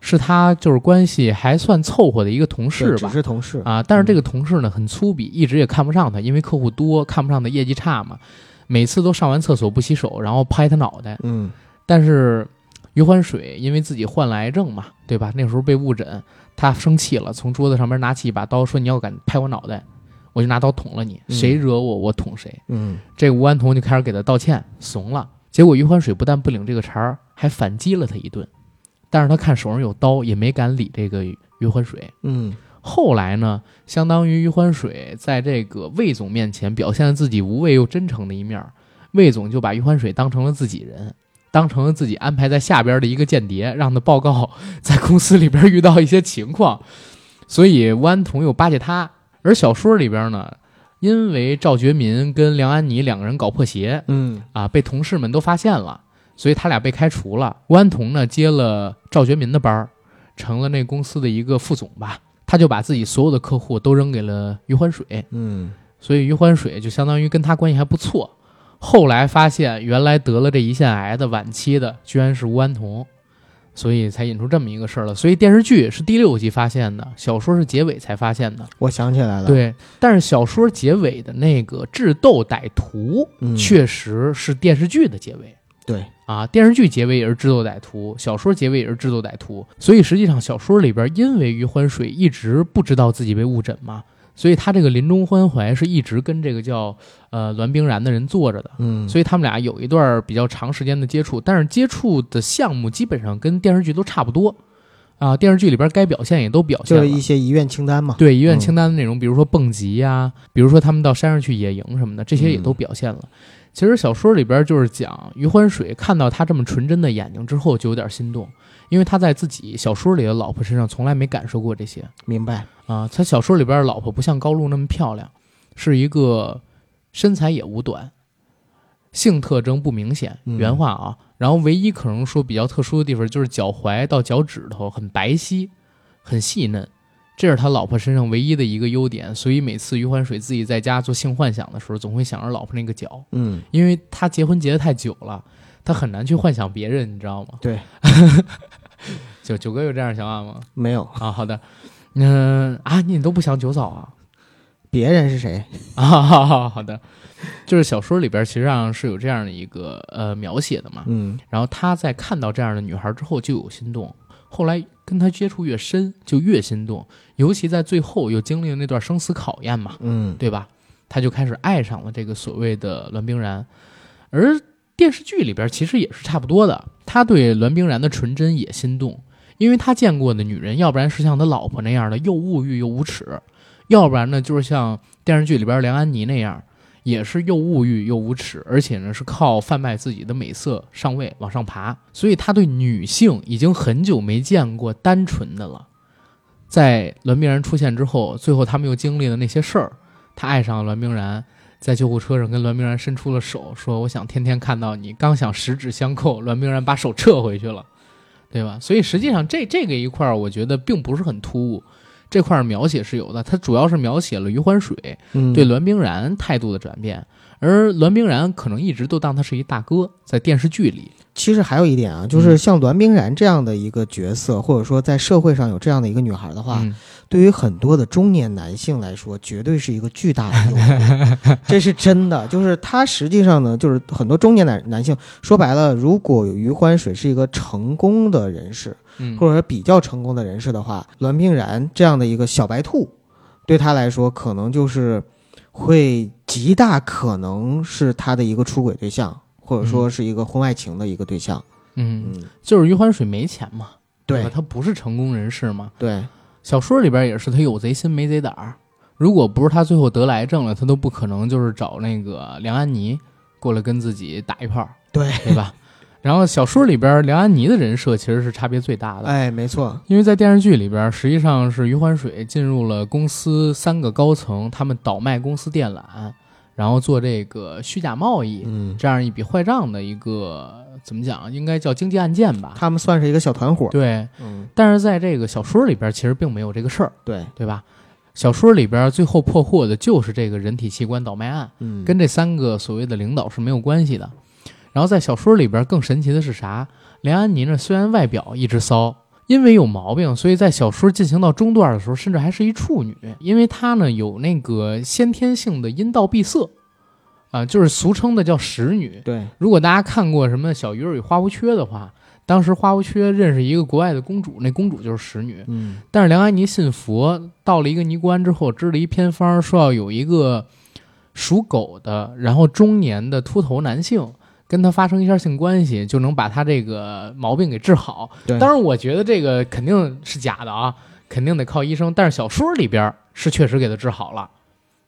A: 是他就是关系还算凑合的一个同事
B: 吧只。是同事。
A: 啊，但是这个同事呢很粗鄙，一直也看不上他，因为客户多，看不上他业绩差嘛。每次都上完厕所不洗手，然后拍他脑袋。
B: 嗯
A: 但是余欢水因为自己患了癌症嘛，对吧？那时候被误诊，他生气了，从桌子上面拿起一把刀，说：“你要敢拍我脑袋，我就拿刀捅了你。
B: 嗯
A: 谁惹我，我捅谁。
B: 嗯
A: 这个吴安童就开始给他道歉，怂了。结果余欢水不但不领这个茬儿，还反击了他一顿。但是他看手上有刀，也没敢理这个余欢水。
B: 嗯
A: 后来呢，相当于余欢水在这个魏总面前表现了自己无畏又真诚的一面，魏总就把余欢水当成了自己人，当成了自己安排在下边的一个间谍，让他报告在公司里边遇到一些情况。所以吴安童又巴结他，而小说里边呢，因为赵觉民跟梁安妮两个人搞破鞋
B: 嗯
A: 啊，被同事们都发现了，所以他俩被开除了。吴安童呢接了赵觉民的班儿，成了那公司的一个副总吧。他就把自己所有的客户都扔给了余欢水，
B: 嗯
A: 所以余欢水就相当于跟他关系还不错。后来发现，原来得了这胰腺癌的晚期的，居然是吴安童，所以才引出这么一个事儿了。所以电视剧是第六集发现的，小说是结尾才发现的。
B: 我想起来了。，
A: 对，但是小说结尾的那个智斗歹徒，
B: 嗯
A: 确实是电视剧的结尾。
B: 对，
A: 啊，电视剧结尾也是智斗歹徒，小说结尾也是智斗歹徒，所以实际上小说里边，因为余欢水一直不知道自己被误诊嘛，所以他这个临终关怀是一直跟这个叫呃栾冰然的人坐着的，
B: 嗯，
A: 所以他们俩有一段比较长时间的接触，但是接触的项目基本上跟电视剧都差不多，啊，电视剧里边该表现也都表现了，
B: 就是一些遗愿清单嘛。
A: 对遗愿清单的内容，比如说蹦极呀、比如说他们到山上去野营什么的，这些也都表现了。其实小说里边就是讲余欢水看到他这么纯真的眼睛之后，就有点心动，因为他在自己小说里的老婆身上从来没感受过这些
B: 明白。
A: 啊。他小说里边的老婆不像高露那么漂亮，是一个身材也无短，性特征不明显。
B: 嗯
A: 原话啊，然后唯一可能说比较特殊的地方就是脚踝到脚趾头很白皙，很细嫩。这是他老婆身上唯一的一个优点，所以每次余欢水自己在家做性幻想的时候，总会想着老婆那个脚，
B: 嗯，
A: 因为他结婚结得太久了，他很难去幻想别人，你知道吗？
B: 对，
A: 九九哥有这样的想法吗？
B: 没有
A: 啊，好的，嗯、啊，你都不想九嫂啊？
B: 别人是谁？
A: 啊，好的，就是小说里边其实上是有这样的一个呃描写的嘛。
B: 嗯
A: 然后他在看到这样的女孩之后就有心动，后来跟他接触越深就越心动，尤其在最后又经历了那段生死考验嘛，
B: 嗯，
A: 对吧？他就开始爱上了这个所谓的栾冰然，而电视剧里边其实也是差不多的，他对栾冰然的纯真也心动，因为他见过的女人，要不然是像他老婆那样的又物欲又无耻，要不然呢就是像电视剧里边梁安妮那样，也是又物欲又无耻，而且呢是靠贩卖自己的美色上位往上爬，所以他对女性已经很久没见过单纯的了。在栾冰然出现之后，最后他们又经历了那些事儿，他爱上了栾冰然，在救护车上跟栾冰然伸出了手，说：“我想天天看到你。”刚想十指相扣，栾冰然把手撤回去了，对吧？所以实际上这这个一块儿，我觉得并不是很突兀。这块儿描写是有的，它主要是描写了余欢水
B: 嗯。
A: 对栾冰然态度的转变，而栾冰然可能一直都当他是一大哥，在电视剧里，
B: 其实还有一点啊，就是像栾冰然这样的一个角色，或者说在社会上有这样的一个女孩的话，
A: 嗯，
B: 对于很多的中年男性来说，绝对是一个巨大的诱惑，这是真的。就是他实际上呢，就是很多中年男男性说白了，如果有余欢水是一个成功的人士，
A: 嗯。
B: 或者说比较成功的人士的话，栾冰然这样的一个小白兔，对他来说可能就是会极大可能是他的一个出轨对象，或者说是一个婚外情的一个对象。
A: 嗯，
B: 嗯，
A: 就是余欢水没钱嘛，
B: 对。
A: 他不是成功人士嘛，
B: 对，
A: 小说里边也是他有贼心没贼胆儿。如果不是他最后得了癌症了，他都不可能就是找那个梁安妮过来跟自己打一炮，
B: 对，
A: 对吧？然后小说里边梁安妮的人设其实是差别最大的，
B: 哎，没错，
A: 因为在电视剧里边，实际上是余欢水进入了公司三个高层，他们倒卖公司电缆，然后做这个虚假贸易，
B: 嗯，
A: 这样一笔坏账的一个怎么讲，应该叫经济案件吧？
B: 他们算是一个小团伙。
A: 对，
B: 嗯，
A: 但是在这个小说里边，其实并没有这个事儿，
B: 对，
A: 对吧？小说里边最后破获的就是这个人体器官倒卖案，
B: 嗯，
A: 跟这三个所谓的领导是没有关系的。然后在小说里边更神奇的是啥？梁安妮呢，虽然外表一直骚，因为有毛病，所以在小说进行到中段的时候，甚至还是一处女，因为她呢有那个先天性的阴道闭塞，啊、就是俗称的叫使女。
B: 对，
A: 如果大家看过什么《小鱼儿与花无缺》的话，当时花无缺认识一个国外的公主，那公主就是使女。
B: 嗯，
A: 但是梁安妮信佛，到了一个尼姑庵之后，支了一偏方，说要有一个属狗的，然后中年的秃头男性跟他发生一下性关系，就能把他这个毛病给治好。
B: 对，
A: 当然，我觉得这个肯定是假的啊，肯定得靠医生。但是小说里边是确实给他治好了。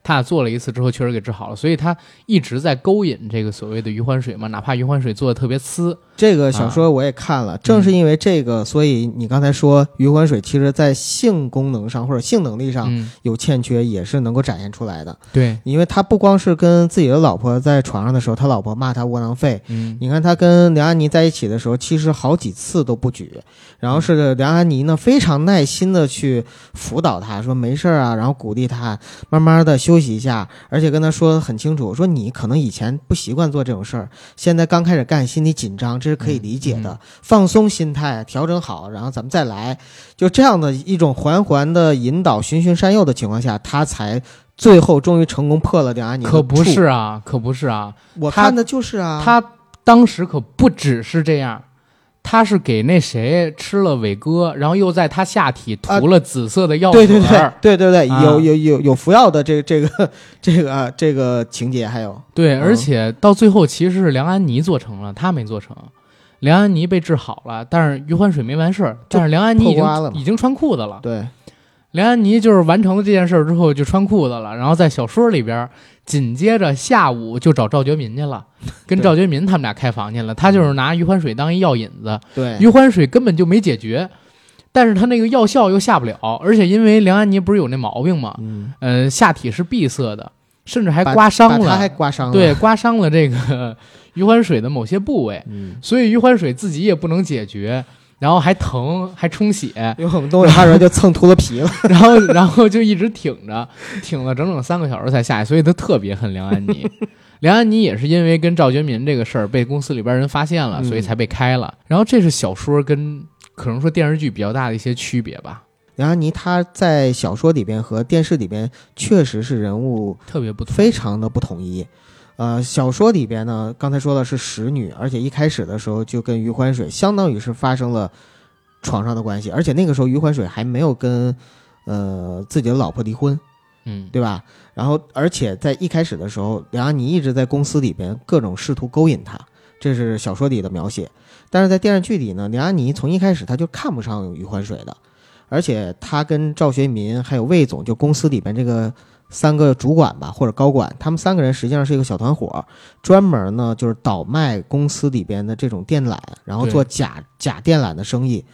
A: 他俩做了一次之后，确实给治好了，所以他一直在勾引这个所谓的余欢水嘛，哪怕余欢水做的特别呲，
B: 这个小说我也看了，正是因为这个，所以你刚才说余欢水其实在性功能上或者性能力上
A: 嗯，
B: 有欠缺，也是能够展现出来的。
A: 对，
B: 因为他不光是跟自己的老婆在床上的时候，他老婆骂他窝囊废。
A: 嗯，
B: 你看他跟梁安妮在一起的时候，其实好几次都不举，然后是梁安妮呢非常耐心的去辅导他，说没事儿啊，然后鼓励他慢慢的休息一下，而且跟他说得很清楚，说你可能以前不习惯做这种事儿，现在刚开始干，心里紧张，这是可以理解的，
A: 嗯。
B: 放松心态，调整好，然后咱们再来，就这样的一种环环的引导，循循善诱的情况下，他才最后终于成功破了梁安妮
A: 可不是啊，可不是啊，
B: 我看的就是啊，
A: 他当时可不只是这样，他是给那谁吃了伟哥，然后又在他下体涂了紫色的药水
B: 对
A: 对、
B: 对对对对，
A: 啊。
B: 有有有有服药的这这个这个啊这个情节，还有。
A: 对
B: 嗯。
A: 而且到最后其实是梁安妮做成了，他没做成。梁安妮被治好了，但是余欢水没完事儿，但是梁安妮已经已经穿裤子了。
B: 对，
A: 梁安妮就是完成了这件事儿之后就穿裤子了，然后在小说里边紧接着下午就找赵觉民去了，跟赵觉民他们俩开房去了。他就是拿余欢水当一药引子，
B: 对，
A: 余欢水根本就没解决，但是他那个药效又下不了，而且因为梁安妮不是有那毛病吗？
B: 嗯，
A: 呃，下体是闭塞的，甚至还刮伤
B: 了他还
A: 了，
B: 刮伤了，
A: 对，，刮伤了这个 余欢水的某些部位，
B: 嗯，
A: 所以余欢水自己也不能解决，然后还疼，还充血，
B: 因为我们东北话说就蹭秃噜皮了，
A: 然后然后就一直挺着，挺了整整三个小时才下去，所以他特别恨梁安妮。梁安妮也是因为跟赵觉民这个事儿被公司里边人发现了，
B: 嗯
A: 所以才被开了。然后这是小说跟可能说电视剧比较大的一些区别吧，
B: 梁安妮她在小说里边和电视里边确实是人物
A: 特别不同。
B: 非常的不统一。呃，小说里边呢，刚才说的是使女，而且一开始的时候就跟余欢水相当于是发生了床上的关系，而且那个时候余欢水还没有跟呃自己的老婆离婚，
A: 嗯，
B: 对吧？然后，而且在一开始的时候，梁安妮一直在公司里边各种试图勾引他，这是小说里的描写。但是在电视剧里呢，梁安妮从一开始她就看不上余欢水的，而且她跟赵学民还有魏总，就公司里边这个三个主管吧或者高管，他们三个人实际上是一个小团伙，专门呢就是倒卖公司里边的这种电缆，然后做假假电缆的生意，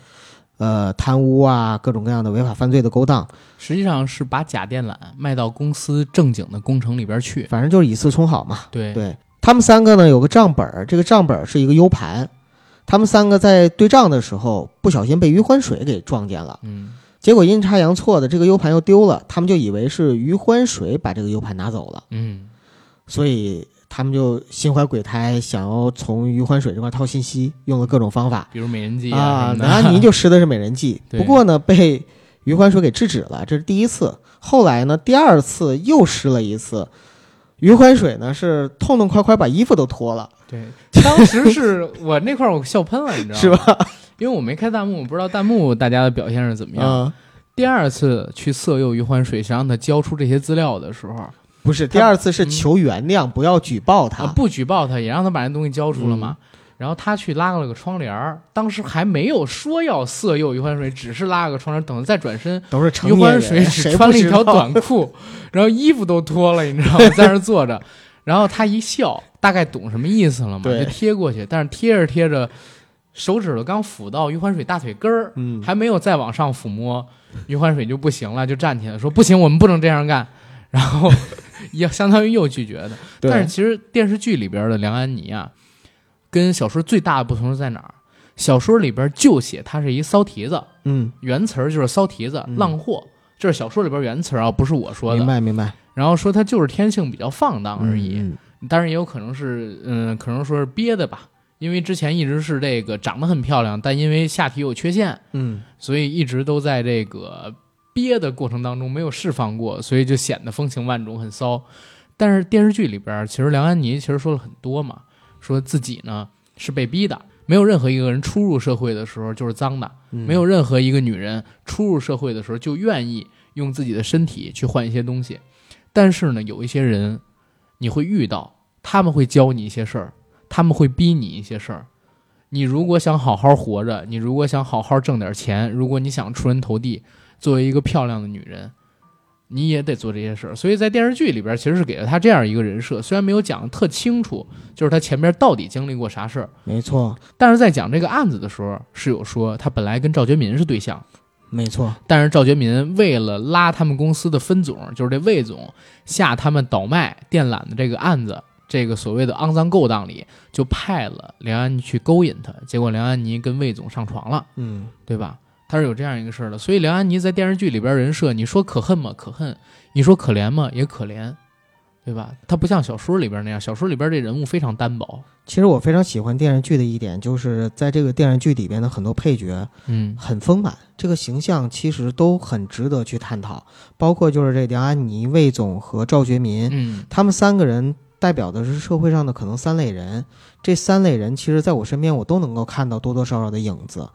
B: 呃，贪污啊，各种各样的违法犯罪的勾当，
A: 实际上是把假电缆卖到公司正经的工程里边去。
B: 反正就是以次充好嘛。
A: 对，
B: 对。他们三个呢有个账本，这个账本是一个 U 盘，他们三个在对账的时候不小心被余欢水给撞见了，
A: 嗯，
B: 结果阴差阳错的这个 U 盘又丢了，他们就以为是余欢水把这个 U 盘拿走了，
A: 嗯，
B: 所以他们就心怀鬼胎，想要从余欢水这块套信息，用了各种方法
A: 比如美人计
B: 啊。南安妮就施的是美人计，不过呢被余欢水给制止了，这是第一次。后来呢，第二次又施了一次，余欢水呢是痛痛快快把衣服都脱了。
A: 对，当时是我那块儿我笑喷了，你知道吗？
B: 是吧？
A: 因为我没开弹幕，我不知道弹幕大家的表现是怎么样。
B: 嗯，
A: 第二次去色诱余欢水，想让他交出这些资料的时候，
B: 不是，第二次是求原谅，不要举报他。
A: 啊，不举报他，也让他把那东西交出了嘛。
B: 嗯
A: 然后他去拉了个窗帘儿，当时还没有说要色诱余欢水，只是拉了个窗帘，等他再转身，
B: 都是成
A: 余欢水只穿了一条短裤，然后衣服都脱了，你知道吗？在那儿坐着，然后他一笑，大概懂什么意思了嘛，就贴过去，但是贴着贴着，手指头刚抚到余欢水大腿根儿，
B: 嗯，
A: 还没有再往上抚摸，余欢水就不行了，就站起来说：“不行，我们不能这样干。”然后 也相当于又拒绝的。但是其实电视剧里边的梁安妮啊，跟小说最大的不同是在哪儿？小说里边就写她是一骚蹄子，
B: 嗯，
A: 原词儿就是骚蹄子、
B: 嗯
A: 浪货，这是小说里边原词啊，不是我说的。
B: 明白明白
A: 然后说她就是天性比较放荡而已，
B: 嗯
A: 当然也有可能是，嗯，可能说是憋的吧，因为之前一直是这个长得很漂亮，但因为下体有缺陷，
B: 嗯，
A: 所以一直都在这个憋的过程当中没有释放过，所以就显得风情万种，很骚。但是电视剧里边，其实梁安妮其实说了很多嘛，说自己呢是被逼的，没有任何一个人初入社会的时候就是脏的，
B: 嗯
A: 没有任何一个女人初入社会的时候就愿意用自己的身体去换一些东西。但是呢，有一些人你会遇到，他们会教你一些事儿，他们会逼你一些事儿。你如果想好好活着，你如果想好好挣点钱，如果你想出人头地，作为一个漂亮的女人，你也得做这些事儿。所以在电视剧里边，其实是给了她这样一个人设，虽然没有讲的特清楚，就是她前边到底经历过啥事儿，
B: 没错
A: 但是在讲这个案子的时候，是有说她本来跟赵觉民是对象，
B: 没错，
A: 但是赵觉民为了拉他们公司的分总，就是这魏总下他们倒卖电缆的这个案子，这个所谓的肮脏勾当里，就派了梁安妮去勾引他，结果梁安妮跟魏总上床了，
B: 嗯，
A: 对吧？他是有这样一个事儿的，所以梁安妮在电视剧里边人设，你说可恨吗？可恨；你说可怜吗？也可怜，对吧？他不像小说里边那样，小说里边这人物非常单薄，
B: 其实我非常喜欢电视剧的一点，就是在这个电视剧里边的很多配角
A: 嗯
B: 很丰满，这个形象其实都很值得去探讨。包括就是这梁安妮、魏总和赵觉民，
A: 嗯
B: 他们三个人代表的是社会上的可能三类人。这三类人，其实在我身边我都能够看到多多少少的影子。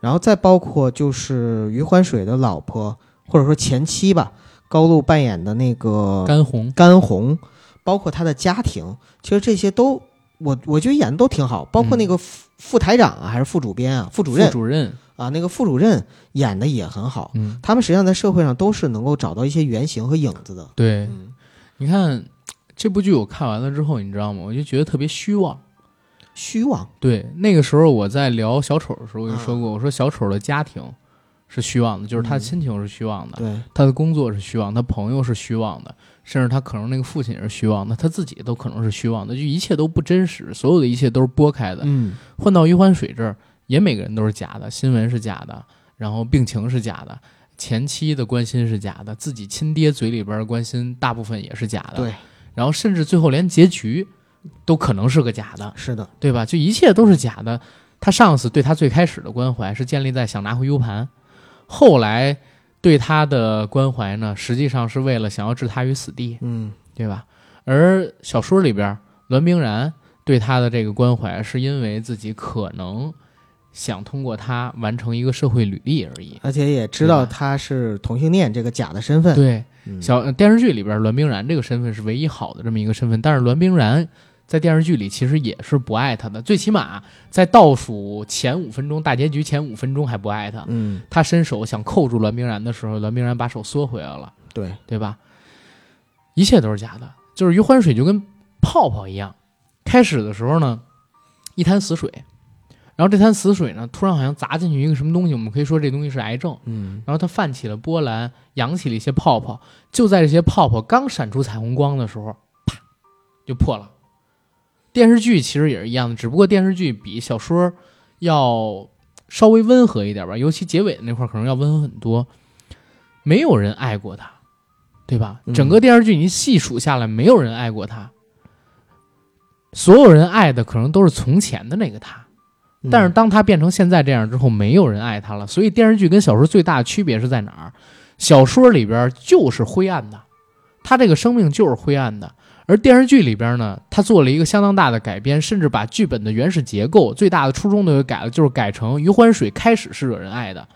B: 然后再包括就是余欢水的老婆或者说前妻吧，高露扮演的那个
A: 甘红，
B: 甘红，包括他的家庭，其实这些都我我觉得演的都挺好，包括那个副、副台长啊，还是副主编啊，副主任
A: 副主任，
B: 啊，那个副主任演的也很好。
A: 嗯，
B: 他们实际上在社会上都是能够找到一些原型和影子的。
A: 对，
B: 嗯，
A: 你看这部剧我看完了之后，你知道吗？我就觉得特别虚妄。
B: 虚妄。
A: 对，那个时候我在聊小丑的时候，我就说过，我说小丑的家庭是虚妄的，就是他的亲情是虚妄的，
B: 对，
A: 他的工作是虚妄，他朋友是虚妄的，甚至他可能那个父亲也是虚妄的，他自己都可能是虚妄的，就一切都不真实，所有的一切都是拨开的。
B: 嗯，
A: 换到余欢水这儿，也每个人都是假的，新闻是假的，然后病情是假的，前妻的关心是假的，自己亲爹嘴里边的关心大部分也是假的，
B: 对，
A: 然后甚至最后连结局都可能是个假的，
B: 是的，
A: 对吧？就一切都是假的。他上司对他最开始的关怀是建立在想拿回 U 盘，后来对他的关怀呢，实际上是为了想要置他于死地，
B: 嗯，
A: 对吧？而小说里边，栾冰然对他的这个关怀，是因为自己可能想通过他完成一个社会履历而已。
B: 而且也知道他是同性恋这个假的身份。
A: 对，
B: 嗯，
A: 小呃电视剧里边，栾冰然这个身份是唯一好的这么一个身份，但是栾冰然在电视剧里其实也是不爱他的，最起码在倒数前五分钟，大结局前五分钟还不爱他。
B: 嗯，
A: 他伸手想扣住栾冰然的时候，栾冰然把手缩回来了，
B: 对，
A: 对吧？一切都是假的，就是余欢水就跟泡泡一样，开始的时候呢，一滩死水，然后这滩死水呢，突然好像砸进去一个什么东西，我们可以说这东西是癌症。
B: 嗯，
A: 然后它泛起了波澜，扬起了一些泡泡。就在这些泡泡刚闪出彩虹光的时候，啪，就破了。电视剧其实也是一样的，只不过电视剧比小说要稍微温和一点吧，尤其结尾的那块可能要温和很多。没有人爱过他，对吧？
B: 嗯
A: 整个电视剧你细数下来，没有人爱过他。所有人爱的可能都是从前的那个他。但是当他变成现在这样之后，没有人爱他了。所以电视剧跟小说最大的区别是在哪儿？小说里边就是灰暗的，他这个生命就是灰暗的。而电视剧里边呢，他做了一个相当大的改编，甚至把剧本的原始结构最大的初衷都给改了，就是改成余欢水开始是惹人爱的，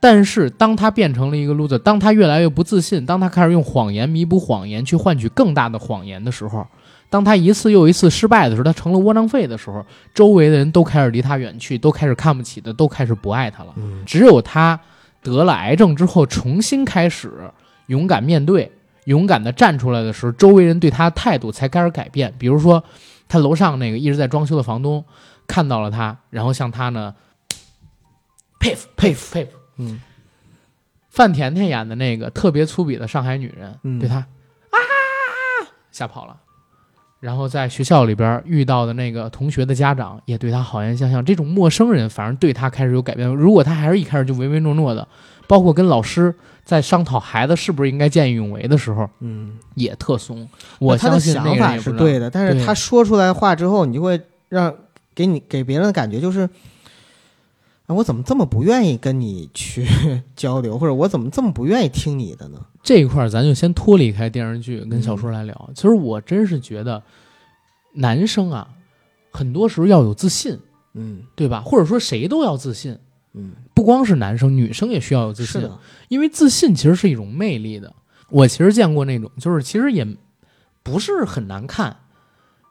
A: 但是当他变成了一个 loser，当他越来越不自信，当他开始用谎言弥补谎言，去换取更大的谎言的时候，当他一次又一次失败的时候，他成了窝囊废的时候，周围的人都开始离他远去，都开始看不起他，都开始不爱他了。
B: 嗯
A: 只有他得了癌症之后，重新开始勇敢面对、勇敢的站出来的时候，周围人对他的态度才开始改变。比如说，他楼上那个一直在装修的房东看到了他，然后向他呢佩服佩服佩服。
B: 嗯
A: 范甜甜演的那个特别粗鄙的上海女人，
B: 嗯
A: 对他啊吓跑了。然后在学校里边遇到的那个同学的家长也对他好言相向，这种陌生人反而对他开始有改变。如果他还是一开始就唯唯诺诺的，包括跟老师在商讨孩子是不是应该见义勇为的时候，
B: 嗯，
A: 也特松。我
B: 他的
A: 相信那
B: 想法是对的，但是他说出来话之后，你就会让给你给别人的感觉就是，啊，我怎么这么不愿意跟你去 交流，或者我怎么这么不愿意听你的呢？
A: 这一块儿咱就先脱离开电视剧跟小说来聊。其实我真是觉得，男生啊，很多时候要有自信，
B: 嗯
A: 对吧？或者说谁都要自信，
B: 嗯，
A: 不光是男生，女生也需要有自信。因为自信其实是一种魅力的。我其实见过那种，就是其实也不是很难看，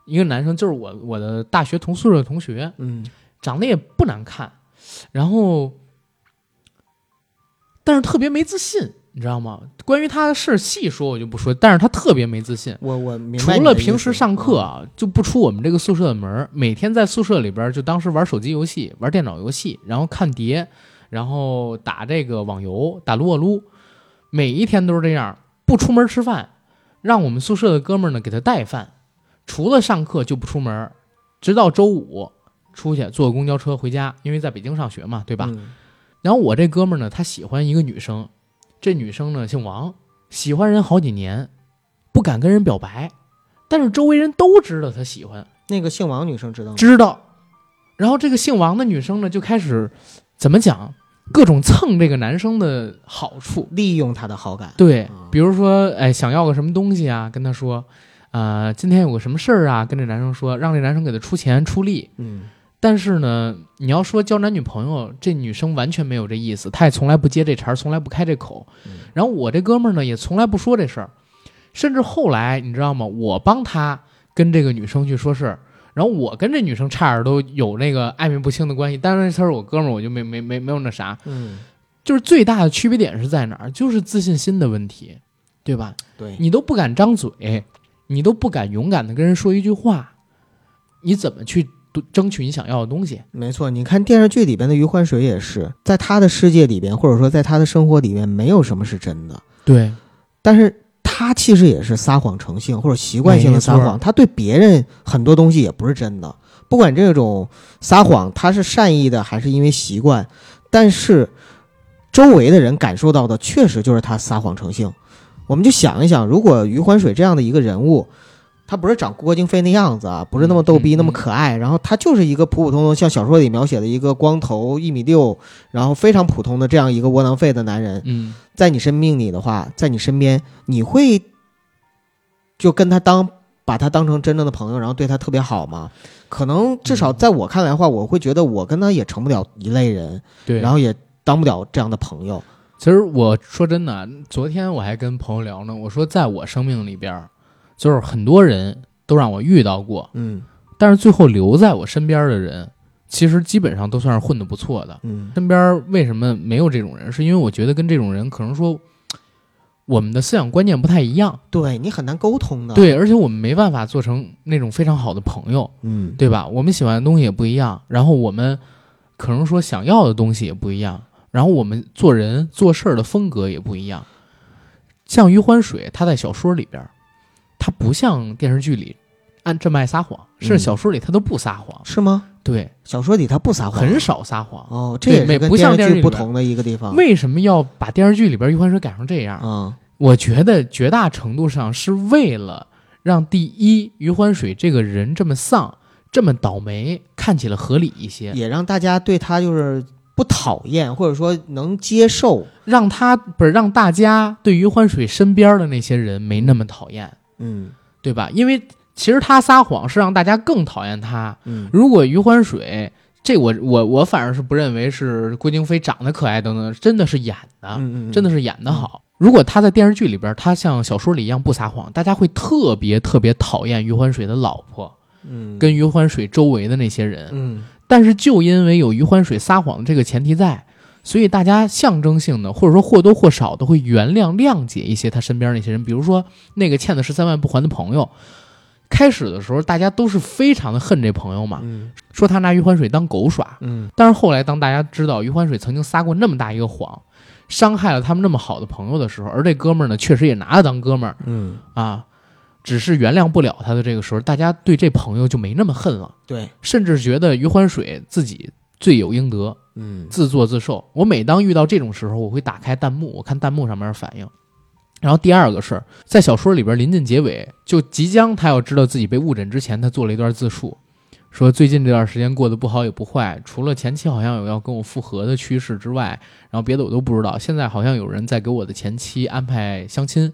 A: 一个男生就是我我的大学同宿舍的同学，
B: 嗯
A: 长得也不难看，然后但是特别没自信，你知道吗？关于他的事细说我就不说，但是他特别没自信。
B: 我我明
A: 除了平时上课，啊，就不出我们这个宿舍的门儿，每天在宿舍里边儿就当时玩手机游戏、玩电脑游戏，然后看碟，然后打这个网游、打撸啊撸，每一天都是这样，不出门吃饭，让我们宿舍的哥们儿呢给他带饭，除了上课就不出门，直到周五出去坐公交车回家，因为在北京上学嘛，对吧？
B: 嗯
A: 然后我这哥们儿呢，他喜欢一个女生，这女生呢姓王，喜欢人好几年，不敢跟人表白，但是周围人都知道他喜欢，
B: 那个姓王女生知道吗？
A: 知道。然后这个姓王的女生呢，就开始怎么讲，各种蹭这个男生的好处。
B: 利用他的好感，
A: 对
B: 啊，
A: 比如说，哎，想要个什么东西啊，跟他说，呃，今天有个什么事儿啊，跟这男生说，让这男生给他出钱出力。
B: 嗯
A: 但是呢，你要说交男女朋友，这女生完全没有这意思，她也从来不接这茬，从来不开这口。
B: 嗯
A: 然后我这哥们儿呢，也从来不说这事儿，甚至后来你知道吗？我帮他跟这个女生去说事儿，然后我跟这女生差点都有那个暧昧不清的关系，但是他是我哥们儿，我就没没没没有那啥。
B: 嗯，
A: 就是最大的区别点是在哪儿？就是自信心的问题，对吧？
B: 对，
A: 你都不敢张嘴，你都不敢勇敢的跟人说一句话，你怎么去争取你想要的东西？
B: 没错。你看电视剧里边的余欢水也是，在他的世界里边，或者说在他的生活里面，没有什么是真的。
A: 对，
B: 但是他其实也是撒谎成性，或者习惯性的撒谎。他对别人很多东西也不是真的，不管这种撒谎他是善意的还是因为习惯，但是周围的人感受到的确实就是他撒谎成性。我们就想一想，如果余欢水这样的一个人物，他不是长郭京飞那样子啊，不是那么逗逼、那么可爱，然后他就是一个普普通通，像小说里描写的一个光头一米六，然后非常普通的这样一个窝囊废的男人，
A: 嗯，
B: 在你生命里的话，在你身边，你会就跟他当把他当成真正的朋友，然后对他特别好吗？可能至少在我看来的话，我会觉得我跟他也成不了一类人，
A: 对。
B: 然后也当不了这样的朋友。
A: 其实我说真的，昨天我还跟朋友聊呢，我说在我生命里边儿，就是很多人都让我遇到过，
B: 嗯
A: 但是最后留在我身边的人，其实基本上都算是混得不错的。
B: 嗯
A: 身边为什么没有这种人？是因为我觉得跟这种人可能说，我们的思想观念不太一样，
B: 对你很难沟通的。，
A: 对，而且我们没办法做成那种非常好的朋友，
B: 嗯
A: 对吧？我们喜欢的东西也不一样，然后我们可能说想要的东西也不一样，然后我们做人做事儿的风格也不一样。像余欢水，他在小说里边儿，他不像电视剧里按这么爱撒谎，甚至
B: 嗯
A: 小说里他都不撒谎，
B: 是吗？
A: 对，
B: 小说里他不撒谎，
A: 很少撒谎。
B: 哦，这也
A: 没不像
B: 电
A: 电视剧
B: 不同的一个地方。
A: 为什么要把电视剧里边余欢水改成这样？
B: 嗯，
A: 我觉得绝大程度上是为了让第一余欢水这个人这么丧、这么倒霉看起来合理一些，
B: 也让大家对他就是不讨厌，或者说能接受。
A: 让他不是让大家对余欢水身边的那些人没那么讨厌，
B: 嗯
A: 对吧？因为其实他撒谎是让大家更讨厌他。
B: 嗯
A: 如果余欢水，这我我我反而是不认为是郭京飞长得可爱等等，真的是演的，
B: 嗯嗯，
A: 真的是演的好。如果他在电视剧里边，他像小说里一样不撒谎，大家会特别特别讨厌余欢水的老婆
B: 嗯
A: 跟余欢水周围的那些人。
B: 嗯
A: 但是就因为有余欢水撒谎的这个前提在，所以大家象征性的或者说或多或少的会原谅谅解一些他身边那些人，比如说那个欠的十三万不还的朋友。开始的时候，大家都是非常的恨这朋友嘛，
B: 嗯。
A: 说他拿余欢水当狗耍。
B: 嗯。
A: 但是后来，当大家知道余欢水曾经撒过那么大一个谎，伤害了他们那么好的朋友的时候，而这哥们儿呢，确实也拿他当哥们儿。
B: 嗯，
A: 啊，只是原谅不了他的这个时候，大家对这朋友就没那么恨了，
B: 对，
A: 甚至觉得余欢水自己罪有应得，
B: 嗯
A: 自作自受。我每当遇到这种时候，我会打开弹幕，我看弹幕上面的反应。然后第二个是在小说里边临近结尾，就即将他要知道自己被误诊之前，他做了一段自述，说最近这段时间过得不好也不坏，除了前妻好像有要跟我复合的趋势之外，然后别的我都不知道。现在好像有人在给我的前妻安排相亲，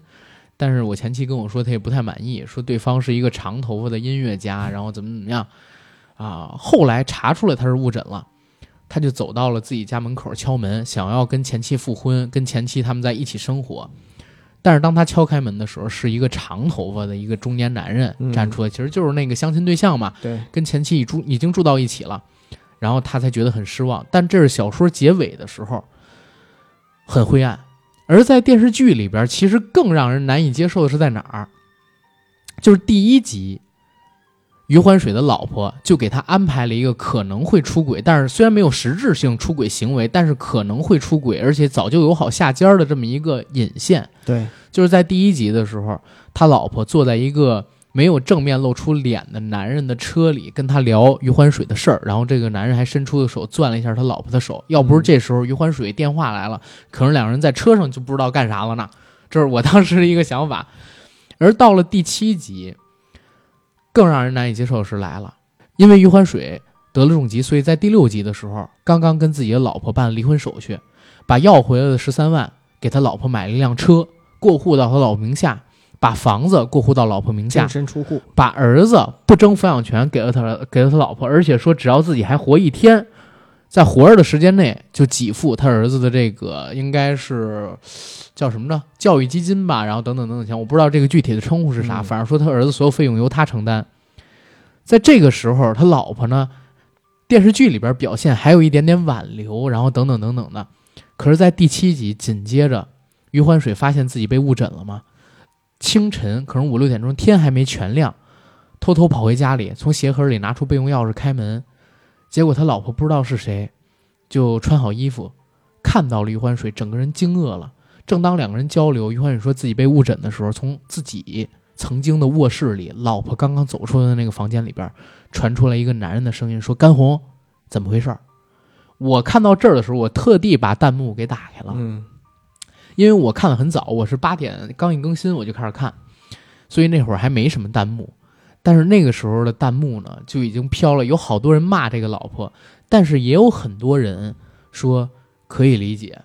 A: 但是我前妻跟我说她也不太满意，说对方是一个长头发的音乐家，然后怎么怎么样啊。后来查出来他是误诊了。他就走到了自己家门口敲门，想要跟前妻复婚，跟前妻他们在一起生活。但是当他敲开门的时候，是一个长头发的一个中年男人
B: 嗯
A: 站出来，其实就是那个相亲对象嘛，
B: 对，
A: 跟前妻已住已经住到一起了，然后他才觉得很失望。但这是小说结尾的时候，很灰暗。而在电视剧里边，其实更让人难以接受的是在哪儿？就是第一集，余欢水的老婆就给他安排了一个可能会出轨，但是虽然没有实质性出轨行为，但是可能会出轨，而且早就有好下家的这么一个引线。
B: 对，
A: 就是在第一集的时候，他老婆坐在一个没有正面露出脸的男人的车里，跟他聊余欢水的事儿，然后这个男人还伸出的手攥了一下他老婆的手。要不是这时候余欢水电话来了，可能两人在车上就不知道干啥了呢。这是我当时的一个想法。而到了第七集，更让人难以接受的是来了，因为余欢水得了重疾，所以在第六集的时候，刚刚跟自己的老婆办了离婚手续，把要回来的十三万给他老婆买了一辆车，过户到他老婆名下，把房子过户到老婆名下
B: 净，身出户，
A: 把儿子不争抚养权给了他，给了他老婆，而且说只要自己还活一天，在活着的时间内就给付他儿子的这个应该是叫什么呢？教育基金吧，然后等等等等钱，我不知道这个具体的称呼是啥，
B: 嗯
A: 反正说他儿子所有费用由他承担。在这个时候，他老婆呢，电视剧里边表现还有一点点挽留，然后等等等等的。可是，在第七集紧接着，余欢水发现自己被误诊了嘛。清晨可能五六点钟，天还没全亮，偷偷跑回家里，从鞋盒里拿出备用钥匙开门。结果他老婆不知道是谁，就穿好衣服，看到了余欢水，整个人惊愕了。正当两个人交流，余欢水说自己被误诊的时候，从自己曾经的卧室里，老婆刚刚走出的那个房间里边，传出来一个男人的声音，说：“甘红，怎么回事？”我看到这儿的时候，我特地把弹幕给打开了，
B: 嗯
A: 因为我看的很早，我是八点刚一更新我就开始看，所以那会儿还没什么弹幕。但是那个时候的弹幕呢，就已经飘了，有好多人骂这个老婆，但是也有很多人说可以理解，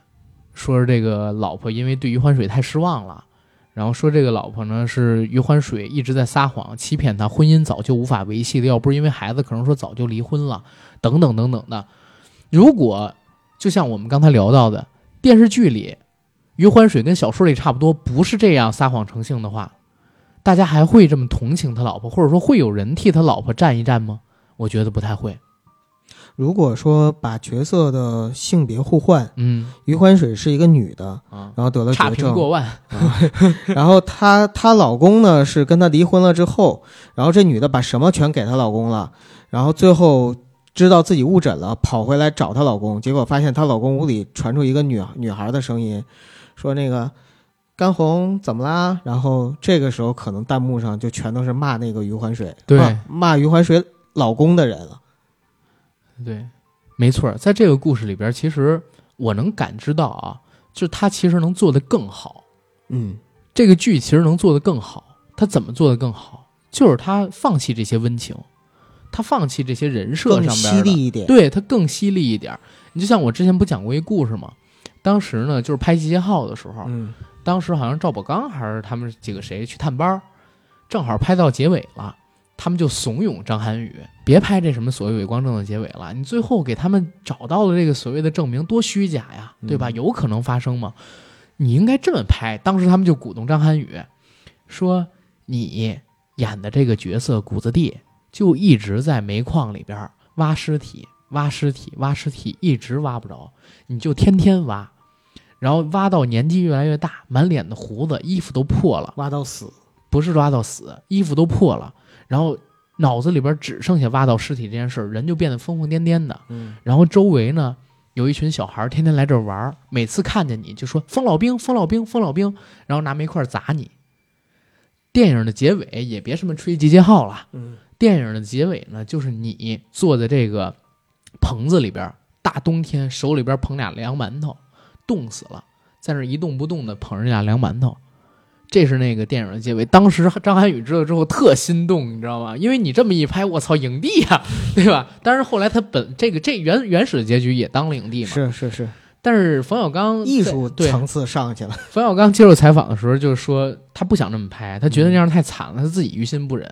A: 说这个老婆因为对余欢水太失望了，然后说这个老婆呢是余欢水一直在撒谎欺骗他，婚姻早就无法维系了，要不是因为孩子，可能说早就离婚了，等等等等的。如果就像我们刚才聊到的电视剧里，余欢水跟小说里差不多，不是这样撒谎成性的话，大家还会这么同情他老婆，或者说会有人替他老婆站一站吗？我觉得不太会。
B: 如果说把角色的性别互换，
A: 嗯
B: 余欢水是一个女的，
A: 啊，
B: 然后得了
A: 差
B: 绝症，
A: 评过万。
B: 然后她她老公呢是跟她离婚了之后，然后这女的把什么全给她老公了，然后最后知道自己误诊了，跑回来找她老公，结果发现她老公屋里传出一个女女孩的声音，说那个甘红怎么啦？然后这个时候可能弹幕上就全都是骂那个余欢水，
A: 对
B: 骂骂余欢水老公的人了。
A: 对，没错，在这个故事里边，其实我能感知到啊，就是他其实能做得更好。
B: 嗯
A: 这个剧其实能做得更好，他怎么做得更好？就是他放弃这些温情，他放弃这些人设上边的，
B: 犀利一点。
A: 对他更犀利一点。你就像我之前不讲过一故事吗？当时呢，就是拍《集结号》的时候，
B: 嗯
A: 当时好像赵宝刚还是他们几个谁去探班儿，正好拍到结尾了，他们就怂恿张涵予别拍这什么所谓伪光正的结尾了，你最后给他们找到了这个所谓的证明，多虚假呀，对吧？
B: 嗯
A: 有可能发生吗？你应该这么拍。当时他们就鼓动张涵予说：“你演的这个角色谷子地就一直在煤矿里边挖尸体，挖尸体，挖尸体，一直挖不着，你就天天挖。”然后挖到年纪越来越大，满脸的胡子，衣服都破了，
B: 挖到死。
A: 不是挖到死，衣服都破了，然后脑子里边只剩下挖到尸体这件事儿，人就变得疯疯癫癫的。
B: 嗯
A: 然后周围呢有一群小孩儿天天来这儿玩儿，每次看见你就说疯老兵，疯老兵，疯老兵，然后拿煤块砸你。电影的结尾也别什么吹集结号了，
B: 嗯
A: 电影的结尾呢，就是你坐在这个棚子里边，大冬天手里边捧俩凉馒头，冻死了，在那儿一动不动的捧着俩凉馒头。这是那个电影的结尾。当时张涵予知道之后特心动，你知道吗？因为你这么一拍，我操，影帝呀、对吧？但是后来他本这个这原原始的结局也当了影帝嘛。
B: 是是是，
A: 但是冯小刚
B: 艺术
A: 对
B: 层次上去了。
A: 冯小刚接受采访的时候，就是说他不想这么拍，他觉得那样太惨了，他自己于心不忍，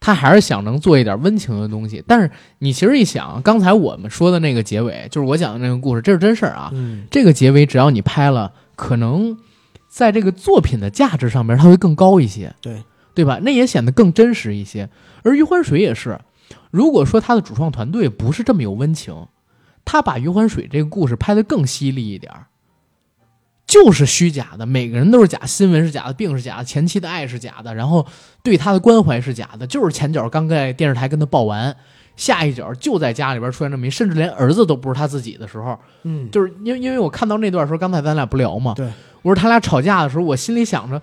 A: 他还是想能做一点温情的东西。但是你其实一想，刚才我们说的那个结尾，就是我讲的那个故事，这是真事儿啊。
B: 嗯
A: 这个结尾只要你拍了，可能在这个作品的价值上面，它会更高一些，
B: 对
A: 对吧？那也显得更真实一些。而余欢水也是，如果说他的主创团队不是这么有温情，他把余欢水这个故事拍得更犀利一点儿，就是虚假的，每个人都是假，新闻是假的，病是假的，前妻的爱是假的，然后对他的关怀是假的，就是前脚刚在电视台跟他报完，下一脚就在家里边出现这么一，甚至连儿子都不是他自己的时候，
B: 嗯，
A: 就是因为因为我看到那段时候，刚才咱俩不聊嘛，
B: 对，
A: 我说他俩吵架的时候，我心里想着，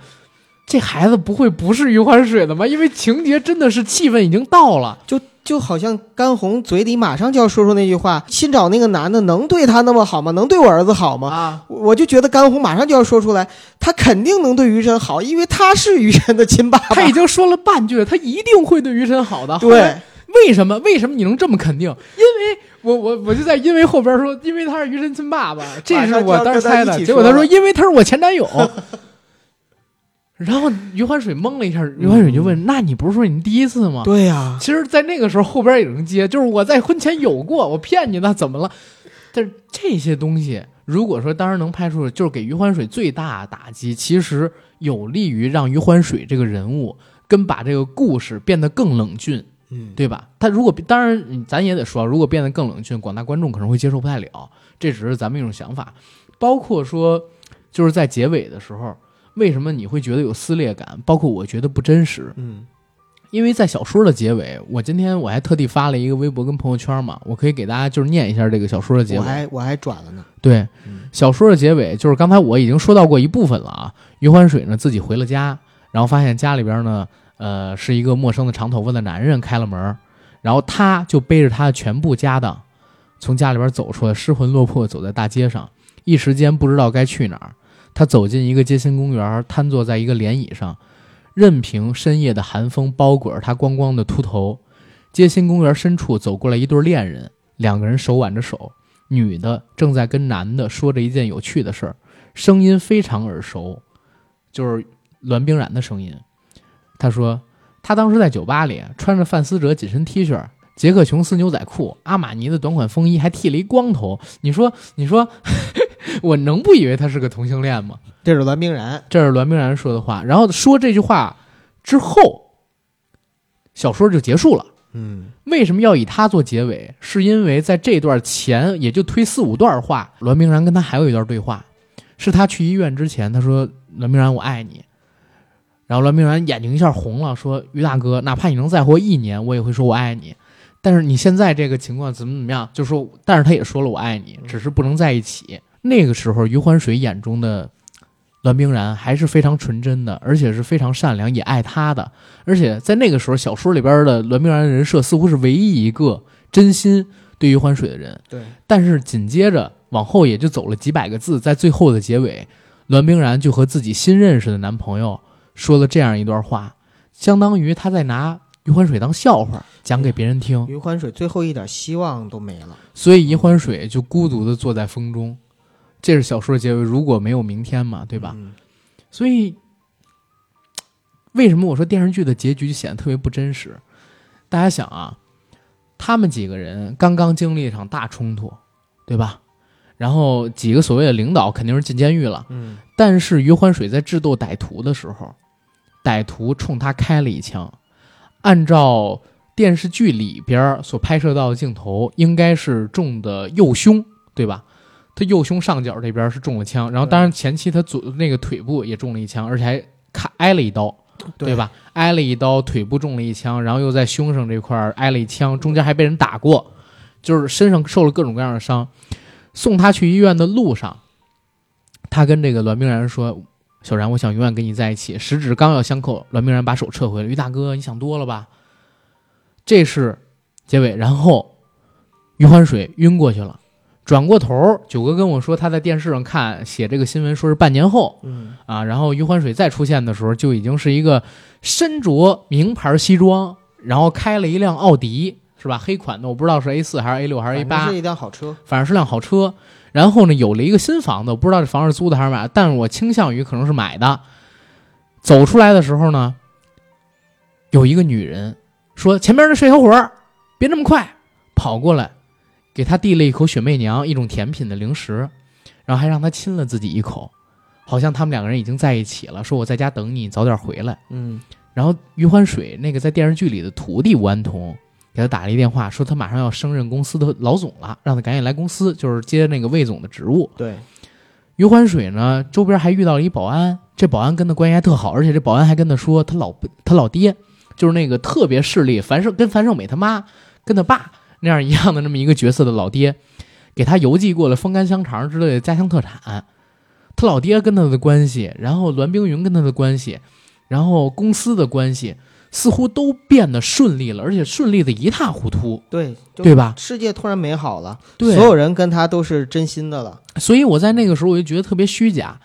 A: 这孩子不会不是余欢水的吗？因为情节真的是气氛已经到了，
B: 就就好像甘红嘴里马上就要说出那句话：“新找那个男的能对他那么好吗？能对我儿子好吗？”
A: 啊，
B: 我就觉得甘红马上就要说出来，他肯定能对于晨好，因为他是于晨的亲爸爸。
A: 他已经说了半句了，他一定会对于晨好的。
B: 对，
A: 为什么？为什么你能这么肯定？因为我我我就在因为后边说，因为他是于晨亲爸爸，这是我当时猜的。结果他说，因为他是我前男友。然后余欢水懵了一下，余欢水就问：“那你不是说你第一次吗？”
B: 对呀、
A: 其实，在那个时候后边也能接，就是我在婚前有过，我骗你那怎么了？但是这些东西，如果说当时能拍出，就是给余欢水最大的打击，其实有利于让余欢水这个人物跟把这个故事变得更冷峻，
B: 嗯，
A: 对吧？他如果当然，咱也得说，如果变得更冷峻，广大观众可能会接受不太了。这只是咱们一种想法。包括说，就是在结尾的时候，为什么你会觉得有撕裂感？包括我觉得不真实，
B: 嗯
A: 因为在小说的结尾，我今天我还特地发了一个微博跟朋友圈嘛，我可以给大家就是念一下这个小说的结尾我。
B: 还我还转了呢。
A: 对，小说的结尾就是刚才我已经说到过一部分了啊。余欢水呢自己回了家，然后发现家里边呢，呃，是一个陌生的长头发的男人开了门，然后他就背着他的全部家当，从家里边走出来，失魂落魄走在大街上，一时间不知道该去哪儿。他走进一个街心公园，瘫坐在一个莲椅上，任凭深夜的寒风包裹着他光光的秃头。街心公园深处走过来一对恋人，两个人手挽着手。女的正在跟男的说着一件有趣的事儿，声音非常耳熟，就是栾冰染的声音。他说，他当时在酒吧里穿着范思哲紧身 T 恤、杰克琼斯牛仔裤、阿玛尼的短款风衣，还剃了一光头。你说，你说，我能不以为他是个同性恋吗？
B: 这是栾冰然，
A: 这是栾冰然说的话。然后说这句话之后，小说就结束了。
B: 嗯
A: 为什么要以他做结尾？是因为在这段前也就推四五段话，栾冰然跟他还有一段对话，是他去医院之前，他说：“栾冰然，我爱你。”然后栾冰然眼睛一下红了，说：“于大哥，哪怕你能再活一年，我也会说我爱你。但是你现在这个情况怎么怎么样？就说，但是他也说了我爱你，只是不能在一起。那个时候，余欢水眼中的栾冰然还是非常纯真的，而且是非常善良，也爱他的。而且在那个时候，小说里边的栾冰然的人设似乎是唯一一个真心对余欢水的人。
B: 对，
A: 但是紧接着往后也就走了几百个字，在最后的结尾，栾冰然就和自己新认识的男朋友说了这样一段话，相当于他在拿余欢水当笑话讲给别人听，
B: 余欢水最后一点希望都没了。
A: 所以余欢水就孤独的坐在风中。这是小说的结尾，如果没有明天嘛，对吧？
B: 嗯
A: 所以，为什么我说电视剧的结局就显得特别不真实？大家想啊，他们几个人刚刚经历一场大冲突，对吧？然后几个所谓的领导肯定是进监狱了，
B: 嗯
A: 但是余欢水在智斗歹徒的时候，歹徒冲他开了一枪，按照电视剧里边所拍摄到的镜头，应该是中的右胸，对吧？他右胸上角这边是中了枪，然后当然前期他左那个腿部也中了一枪，而且还卡挨了一刀，对？吧？挨了一刀，腿部中了一枪，然后又在胸上这块挨了一枪，中间还被人打过，就是身上受了各种各样的伤。送他去医院的路上，他跟这个栾冰然说：“小然，我想永远跟你在一起。”十指刚要相扣，栾明然把手撤回了。于大哥，你想多了吧？这是结尾，然后于欢水晕过去了。转过头，九哥跟我说他在电视上看写这个新闻，说是半年后
B: 嗯
A: 啊。然后于欢水再出现的时候，就已经是一个身着名牌西装，然后开了一辆奥迪，是吧？黑款的，我不知道是 A 四还是 A 六还是 A 八
B: 是，一辆好车。
A: 反正是辆好车。然后呢，有了一个新房子，我不知道这房是租的还是买的，但是我倾向于可能是买的。走出来的时候呢，有一个女人说：“前面的帅小伙儿，别那么快。”跑过来，给他递了一口雪媚娘，一种甜品的零食，然后还让他亲了自己一口，好像他们两个人已经在一起了。说我在家等你，你早点回来。
B: 嗯
A: 然后余欢水那个在电视剧里的徒弟吴安童给他打了一电话，说他马上要升任公司的老总了，让他赶紧来公司，就是接那个魏总的职务。
B: 对，
A: 余欢水呢，周边还遇到了一保安，这保安跟他关系还特好，而且这保安还跟他说他老他老爹就是那个特别势力樊胜跟樊胜美他妈跟他爸那样一样的那么一个角色的老爹，给他邮寄过了风干香肠之类的家乡特产。他老爹跟他的关系，然后栾冰云跟他的关系，然后公司的关系，似乎都变得顺利了，而且顺利的一塌糊涂，
B: 对，
A: 对吧？
B: 世界突然美好了，
A: 对，
B: 所有人跟他都是真心的了。
A: 所以我在那个时候我就觉得特别虚假。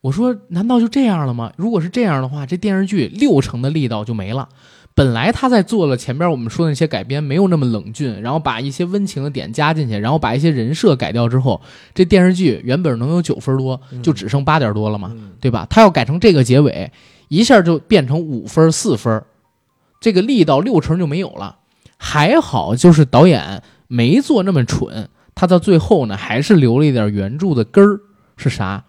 A: 我说，难道就这样了吗？如果是这样的话，这电视剧六成的力道就没了。本来他在做了前边我们说的那些改编，没有那么冷峻，然后把一些温情的点加进去，然后把一些人设改掉之后，这电视剧原本能有九分多，就只剩八点多了嘛，
B: 嗯
A: 对吧？他要改成这个结尾，一下就变成五分四分，这个力道六成就没有了。还好就是导演没做那么蠢，他到最后呢还是留了一点原著的根儿，是啥？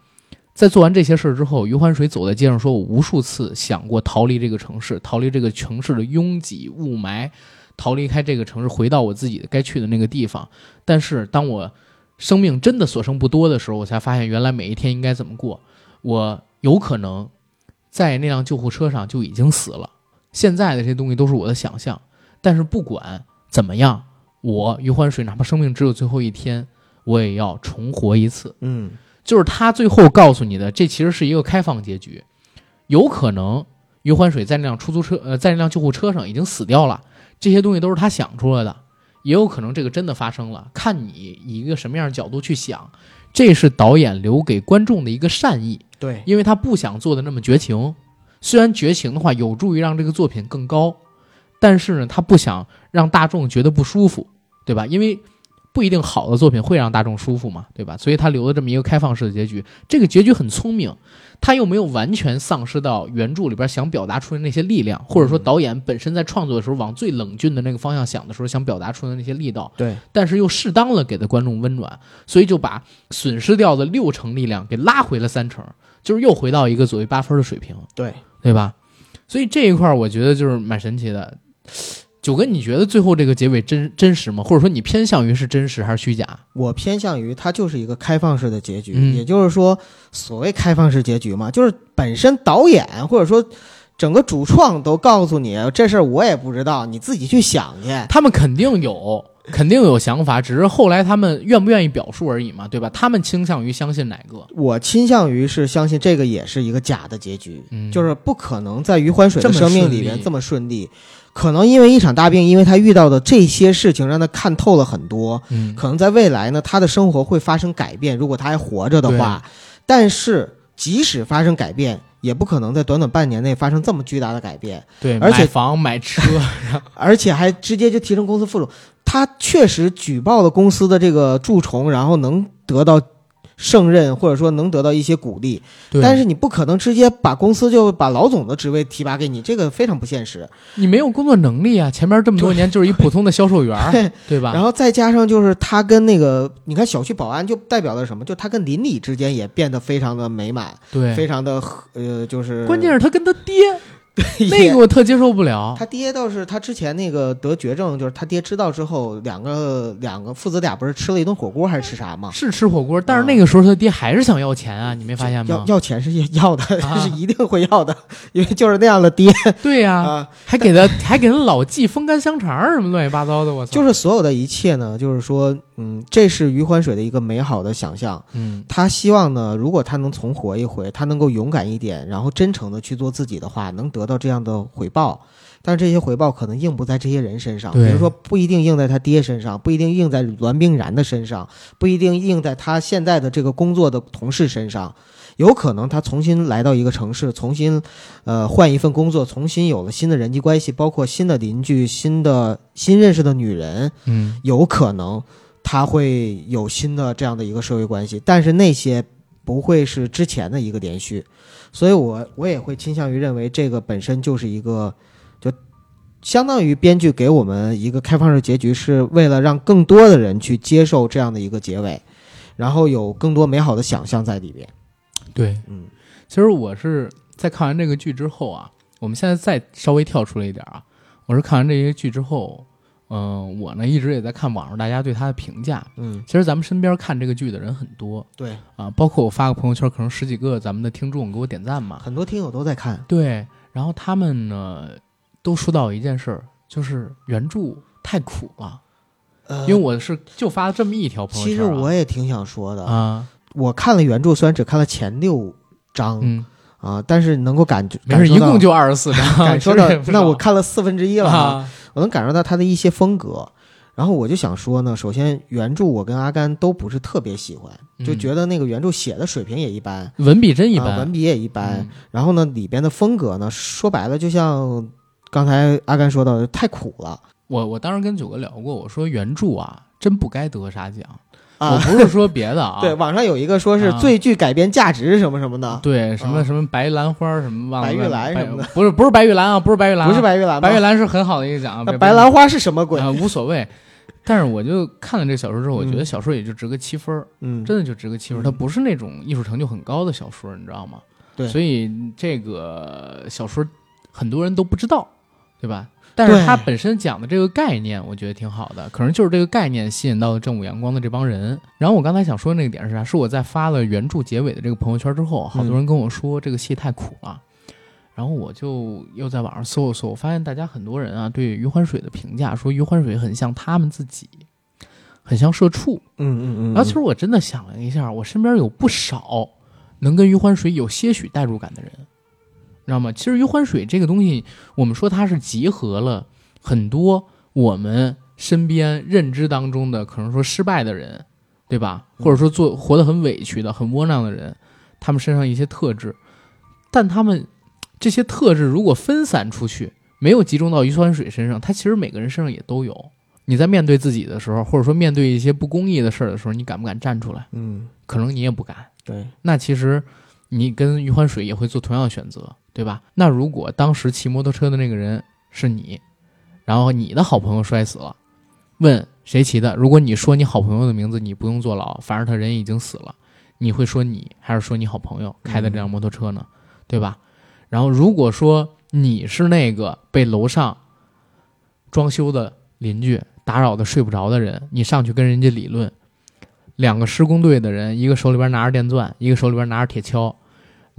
A: 在做完这些事儿之后，余欢水走在街上说：“我无数次想过逃离这个城市，逃离这个城市的拥挤雾霾，逃离开这个城市，回到我自己该去的那个地方。但是当我生命真的所剩不多的时候，我才发现原来每一天应该怎么过。我有可能在那辆救护车上就已经死了。现在的这些东西都是我的想象，但是不管怎么样，我余欢水哪怕生命只有最后一天，我也要重活一次。
B: 嗯，
A: 就是他最后告诉你的，这其实是一个开放结局，有可能余欢水在那辆出租车，呃，在那辆救护车上已经死掉了，这些东西都是他想出来的，也有可能这个真的发生了，看你以一个什么样的角度去想，这是导演留给观众的一个善意，
B: 对，
A: 因为他不想做的那么绝情，虽然绝情的话有助于让这个作品更高，但是呢，他不想让大众觉得不舒服，对吧？因为不一定好的作品会让大众舒服嘛，对吧？所以他留了这么一个开放式的结局，这个结局很聪明，他又没有完全丧失到原著里边想表达出的那些力量，或者说导演本身在创作的时候往最冷峻的那个方向想的时候想表达出的那些力道，
B: 对，
A: 但是又适当的给的观众温暖，所以就把损失掉的六成力量给拉回了三成，就是又回到一个所谓八分的水平，
B: 对，
A: 对吧？所以这一块儿我觉得就是蛮神奇的。九哥，你觉得最后这个结尾真真实吗？或者说你偏向于是真实还是虚假？
B: 我偏向于它就是一个开放式的结局，
A: 嗯
B: 也就是说，所谓开放式结局嘛，就是本身导演或者说整个主创都告诉你这事儿我也不知道，你自己去想去。
A: 他们肯定有，肯定有想法，只是后来他们愿不愿意表述而已嘛，对吧？他们倾向于相信哪个？
B: 我倾向于是相信这个也是一个假的结局，
A: 嗯
B: 就是不可能在余欢水的生命里面这么顺利。可能因为一场大病，因为他遇到的这些事情让他看透了很多，
A: 嗯，
B: 可能在未来呢，他的生活会发生改变。如果他还活着的话，但是即使发生改变，也不可能在短短半年内发生这么巨大的改变，
A: 对，
B: 而且
A: 买房买车，
B: 而且还直接就提升公司副总。他确实举报了公司的这个蛀虫，然后能得到胜任，或者说能得到一些鼓励。但是你不可能直接把公司就把老总的职位提拔给你，这个非常不现实。
A: 你没有工作能力啊，前面这么多年就是一普通的销售员，
B: 对
A: 对吧？
B: 然后再加上就是他跟那个，你看小区保安就代表了什么？就他跟邻里之间也变得非常的美满，
A: 对，
B: 非常的呃，就是
A: 关键是他跟他爹 那个我特接受不了。
B: 他爹倒是他之前那个得绝症，就是他爹知道之后，两个两个父子俩不是吃了一顿火锅还是吃啥吗？
A: 是吃火锅，但是那个时候他爹还是想要钱啊，你没发现吗？
B: 要钱是要的，
A: 啊
B: 是一定会要的，因为就是那样的爹
A: 对呀、
B: 啊。
A: 还给他还给他老寄风干香肠什么乱七八糟的，我操！
B: 就是所有的一切呢，就是说，嗯，这是余欢水的一个美好的想象。
A: 嗯，
B: 他希望呢，如果他能重活一回，他能够勇敢一点，然后真诚的去做自己的话，能得到这样的回报。但是这些回报可能应不在这些人身上，比如说不一定应在他爹身上，不一定应在栾冰然的身上，不一定应在他现在的这个工作的同事身上。有可能他重新来到一个城市，重新，呃，换一份工作，重新有了新的人际关系，包括新的邻居、新的新认识的女人，
A: 嗯，
B: 有可能他会有新的这样的一个社会关系，但是那些不会是之前的一个连续，所以我我也会倾向于认为这个本身就是一个，就相当于编剧给我们一个开放式结局，是为了让更多的人去接受这样的一个结尾，然后有更多美好的想象在里边。
A: 对。
B: 嗯
A: 其实我是在看完这个剧之后啊，我们现在再稍微跳出来一点啊，我是看完这些剧之后，嗯、我呢一直也在看网上大家对他的评价。
B: 嗯，
A: 其实咱们身边看这个剧的人很多。
B: 对，
A: 啊，包括我发个朋友圈，可能十几个咱们的听众给我点赞嘛。
B: 很多听友都在看。
A: 对，然后他们呢都说到一件事儿，就是原著太苦了。
B: 呃
A: 因为我是就发了这么一条朋友圈、啊，
B: 其实我也挺想说的，
A: 啊，
B: 我看了原著，虽然只看了前六章、
A: 嗯，
B: 啊，但是能够感觉
A: 没事，
B: 感受到
A: 一共就二十四章，
B: 感受到 那我看了四分之一了啊，
A: 啊，
B: 我能感受到他的一些风格。然后我就想说呢，首先原著我跟阿甘都不是特别喜欢，就
A: 嗯
B: 觉得那个原著写的水平也一般，
A: 文笔真一
B: 啊，
A: 般，
B: 文笔也一般。
A: 嗯
B: 然后呢，里边的风格呢，说白了就像刚才阿甘说到的，太苦了
A: 我我当时跟九哥聊过，我说原著啊，真不该得啥奖。我
B: 啊。
A: 不是说别的啊，
B: 对，网上有一个说是
A: 啊
B: 最具改编价值什么什么的，
A: 对什么
B: 啊
A: 什么白兰花什么忘了
B: 白玉兰什么的
A: 不是不是白玉兰啊，不是白玉兰啊，
B: 不是白玉兰？
A: 白玉兰是很好的一个奖
B: 那白兰花是什么鬼？
A: 啊无所谓。但是我就看了这小说之后，我觉得
B: 嗯
A: 小说也就值个七分儿，
B: 嗯，
A: 真的就值个七分儿。
B: 嗯
A: 它不是那种艺术成就很高的小说，你知道吗？
B: 对
A: 所以这个小说很多人都不知道，对吧？但是他本身讲的这个概念，我觉得挺好的，可能就是这个概念吸引到了正午阳光的这帮人。然后我刚才想说那个点是啥？是我在发了原著结尾的这个朋友圈之后，好多人跟我说这个戏太苦了。然后我就又在网上搜了搜，我发现大家很多人啊对余欢水的评价说余欢水很像他们自己，很像社畜。
B: 嗯嗯嗯。
A: 然后其实我真的想了一下，我身边有不少能跟余欢水有些许代入感的人，知道吗？其实余欢水这个东西，我们说它是集合了很多我们身边认知当中的可能说失败的人，对吧？或者说做活得很委屈的、很窝囊的人，他们身上一些特质，但他们这些特质如果分散出去，没有集中到余欢水身上，他其实每个人身上也都有。你在面对自己的时候，或者说面对一些不公义的事儿的时候，你敢不敢站出来？
B: 嗯，
A: 可能你也不敢。
B: 对，
A: 那其实你跟余欢水也会做同样的选择，对吧？那如果当时骑摩托车的那个人是你，然后你的好朋友摔死了，问谁骑的？如果你说你好朋友的名字，你不用坐牢，反正他人已经死了，你会说你还是说你好朋友开的这辆摩托车呢？对吧？然后如果说你是那个被楼上装修的邻居打扰的睡不着的人，你上去跟人家理论，两个施工队的人，一个手里边拿着电钻，一个手里边拿着铁锹，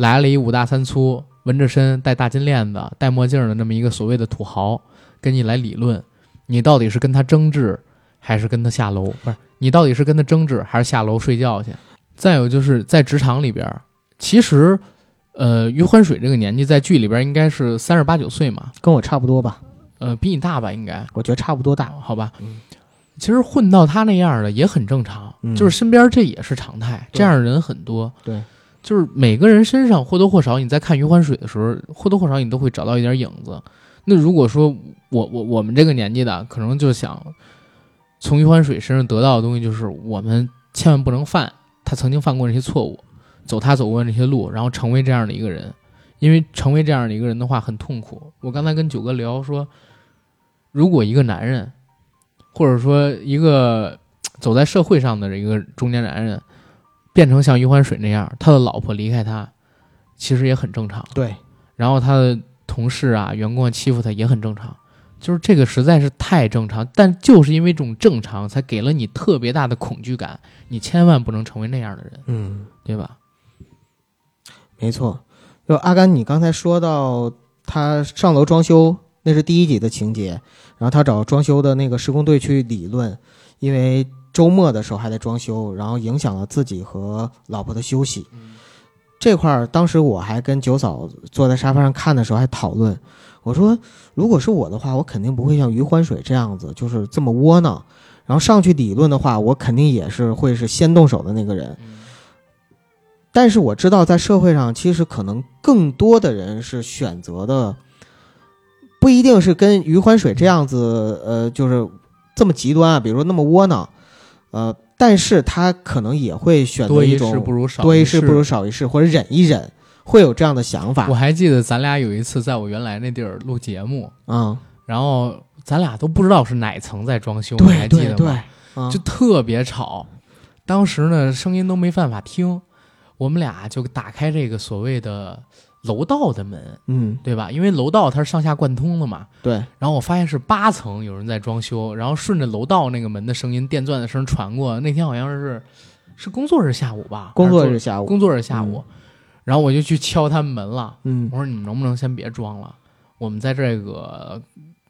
A: 来了一五大三粗、纹着身、戴大金链子、戴墨镜的那么一个所谓的土豪，跟你来理论，你到底是跟他争执，还是跟他下楼？不是，你到底是跟他争执，还是下楼睡觉去？再有就是在职场里边，其实，呃，于欢水这个年纪在剧里边应该是三十八九岁嘛，
B: 跟我差不多吧，
A: 呃，比你大吧，应该。
B: 我觉得差不多大。
A: 好吧
B: 嗯，
A: 其实混到他那样的也很正常，
B: 嗯
A: 就是身边这也是常态，这样的人很多。
B: 对，
A: 就是每个人身上或多或少，你在看余欢水的时候，或多或少你都会找到一点影子。那如果说我我我们这个年纪的，可能就想从余欢水身上得到的东西，就是我们千万不能犯他曾经犯过那些错误，走他走过的那些路，然后成为这样的一个人。因为成为这样的一个人的话很痛苦。我刚才跟九哥聊说，如果一个男人，或者说一个走在社会上的一个中年男人，变成像余欢水那样，他的老婆离开他，其实也很正常。
B: 对，
A: 然后他的同事啊、员工啊欺负他也很正常，就是这个实在是太正常。但就是因为这种正常，才给了你特别大的恐惧感。你千万不能成为那样的人，
B: 嗯，
A: 对吧？
B: 没错。就阿甘，你刚才说到他上楼装修，那是第一集的情节，然后他找装修的那个施工队去理论，因为周末的时候还在装修，然后影响了自己和老婆的休息。这块儿，当时我还跟九嫂坐在沙发上看的时候还讨论，我说如果是我的话，我肯定不会像余欢水这样子，就是这么窝囊。然后上去理论的话，我肯定也是会是先动手的那个人。但是我知道，在社会上，其实可能更多的人是选择的，不一定是跟余欢水这样子，呃，就是这么极端啊，比如说那么窝囊，呃，但是他可能也会选择
A: 多一事
B: 一种
A: 不如少
B: 多一
A: 事
B: 事不如少一事，或者忍一忍，会有这样的想法
A: 我。还记得咱俩有一次在我原来那地儿录节目，
B: 嗯，
A: 然后咱俩都不知道是哪层在装修，你还记得吗？
B: 对对对，嗯
A: 就特别吵，当时呢声音都没办法听，我们俩就打开这个所谓的楼道的门，
B: 嗯，
A: 对吧？因为楼道它是上下贯通的嘛。
B: 对，
A: 然后我发现是八层有人在装修，然后顺着楼道那个门的声音、电钻的声传过。那天好像是是工作日下午吧？
B: 工作日下午，
A: 工作日下午，然后我就去敲他们门了。
B: 嗯
A: 我说你们能不能先别装了？我们在这个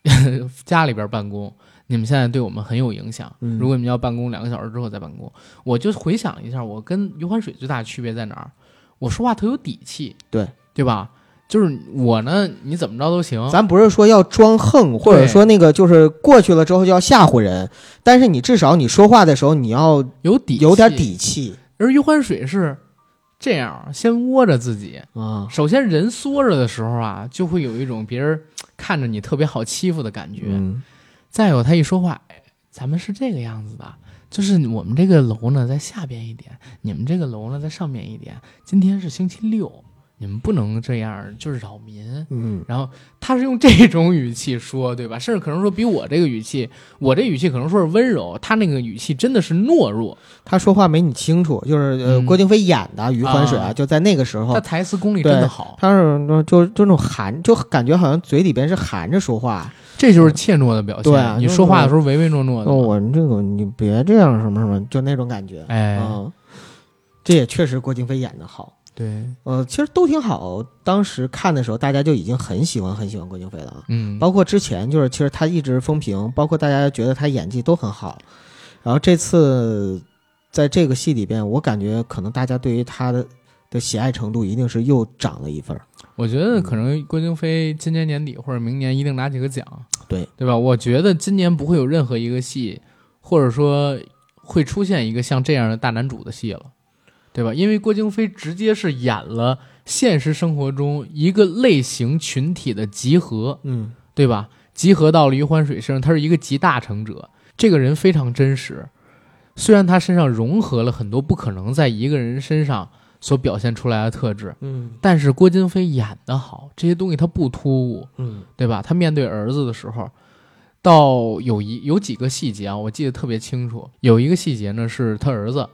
A: 家里边办公，你们现在对我们很有影响。
B: 嗯
A: 如果你们要办公两个小时之后再办公，我就回想一下，我跟余欢水最大的区别在哪儿？我说话特有底气，
B: 对
A: 对吧？就是我呢，你怎么着都行。
B: 咱不是说要装横，或者说那个就是过去了之后就要吓唬人，但是你至少你说话的时候你要
A: 有底，
B: 有点。底气
A: 而余欢水是这样，先窝着自己。
B: 啊。
A: 首先，人缩着的时候啊，就会有一种别人看着你特别好欺负的感觉。
B: 嗯
A: 再有，他一说话，哎，咱们是这个样子的，就是我们这个楼呢在下边一点，你们这个楼呢在上面一点。今天是星期六，你们不能这样，就是扰民。
B: 嗯，
A: 然后他是用这种语气说，对吧？甚至可能说比我这个语气，我这语气可能说是温柔，他那个语气真的是懦弱。
B: 他说话没你清楚，就是呃，
A: 嗯
B: 郭京飞演的余欢水啊，
A: 啊
B: 就在那个时候
A: 他，台词功力真的好，
B: 他是就就那种含，就感觉好像嘴里边是含着说话。
A: 这就是怯懦的表现。你
B: 对啊你
A: 说话的时候唯唯诺诺的。
B: 我这个你别这样什么什么，就那种感觉。
A: 哎，
B: 嗯，这也确实郭京飞演的好。
A: 对，
B: 呃，其实都挺好。当时看的时候，大家就已经很喜欢很喜欢郭京飞了啊。
A: 嗯，
B: 包括之前就是，其实他一直风评，包括大家觉得他演技都很好。然后这次在这个戏里边，我感觉可能大家对于他的的喜爱程度一定是又涨了一份。
A: 我觉得可能郭京飞今年年底或者明年一定拿几个奖，
B: 对
A: 对吧？我觉得今年不会有任何一个戏，或者说会出现一个像这样的大男主的戏了，对吧？因为郭京飞直接是演了现实生活中一个类型群体的集合，
B: 嗯
A: 对吧？集合到了余欢水身上，他是一个集大成者，这个人非常真实。虽然他身上融合了很多不可能在一个人身上所表现出来的特质，
B: 嗯
A: 但是郭京飞演得好，这些东西他不突兀，
B: 嗯
A: 对吧？他面对儿子的时候，到有一有几个细节啊，我记得特别清楚。有一个细节呢，是他儿子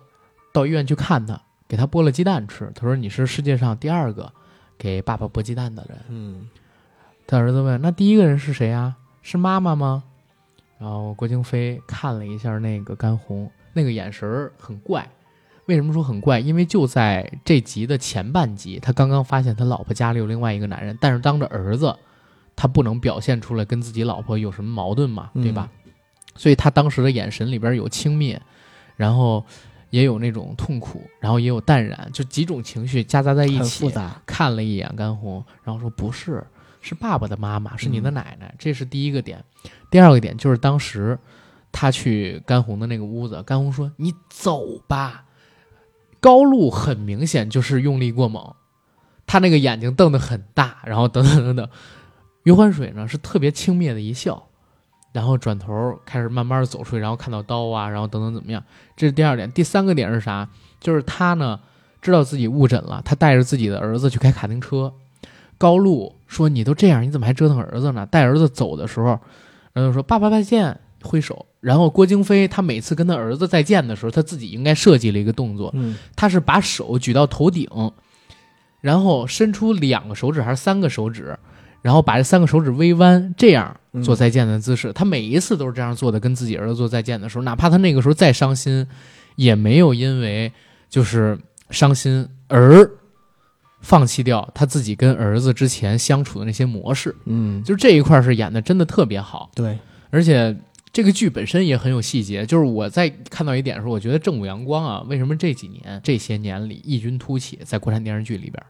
A: 到医院去看他，给他剥了鸡蛋吃。他说：“你是世界上第二个给爸爸剥鸡蛋的人。
B: 嗯”
A: 他儿子问：“那第一个人是谁啊？是妈妈吗？”然后郭京飞看了一下那个甘红，那个眼神儿很怪。为什么说很怪？因为就在这集的前半集，他刚刚发现他老婆家里有另外一个男人，但是当着儿子，他不能表现出来跟自己老婆有什么矛盾嘛，对吧？所以他当时的眼神里边有轻蔑，然后也有那种痛苦，然后也有淡然，就几种情绪夹杂在一起
B: 复。杂。
A: 看了一眼甘红，然后说不是，是爸爸的妈妈，是你的奶奶，这是第一个点。第二个点就是当时他去甘红的那个屋子，甘红说：“你走吧。”高露很明显就是用力过猛，他那个眼睛瞪得很大，然后等等等等。余欢水呢是特别轻蔑的一笑，然后转头开始慢慢的走出去，然后看到刀啊，然后等等怎么样？这是第二点。第三个点是啥？就是他呢知道自己误诊了，他带着自己的儿子去开卡丁车。高露说：“你都这样，你怎么还折腾儿子呢？”带儿子走的时候，然后说：“爸爸再见。”挥手。然后郭京飞他每次跟他儿子再见的时候，他自己应该设计了一个动作，
B: 嗯
A: 他是把手举到头顶，然后伸出两个手指还是三个手指，然后把这三个手指微弯，这样做再见的姿势。他每一次都是这样做的，跟自己儿子做再见的时候，哪怕他那个时候再伤心，也没有因为就是伤心而放弃掉他自己跟儿子之前相处的那些模式。
B: 嗯，
A: 就是这一块是演的真的特别好，
B: 对，
A: 而且这个剧本身也很有细节。就是我在看到一点的时候，我觉得正午阳光啊，为什么这几年这些年里异军突起，在国产电视剧里边，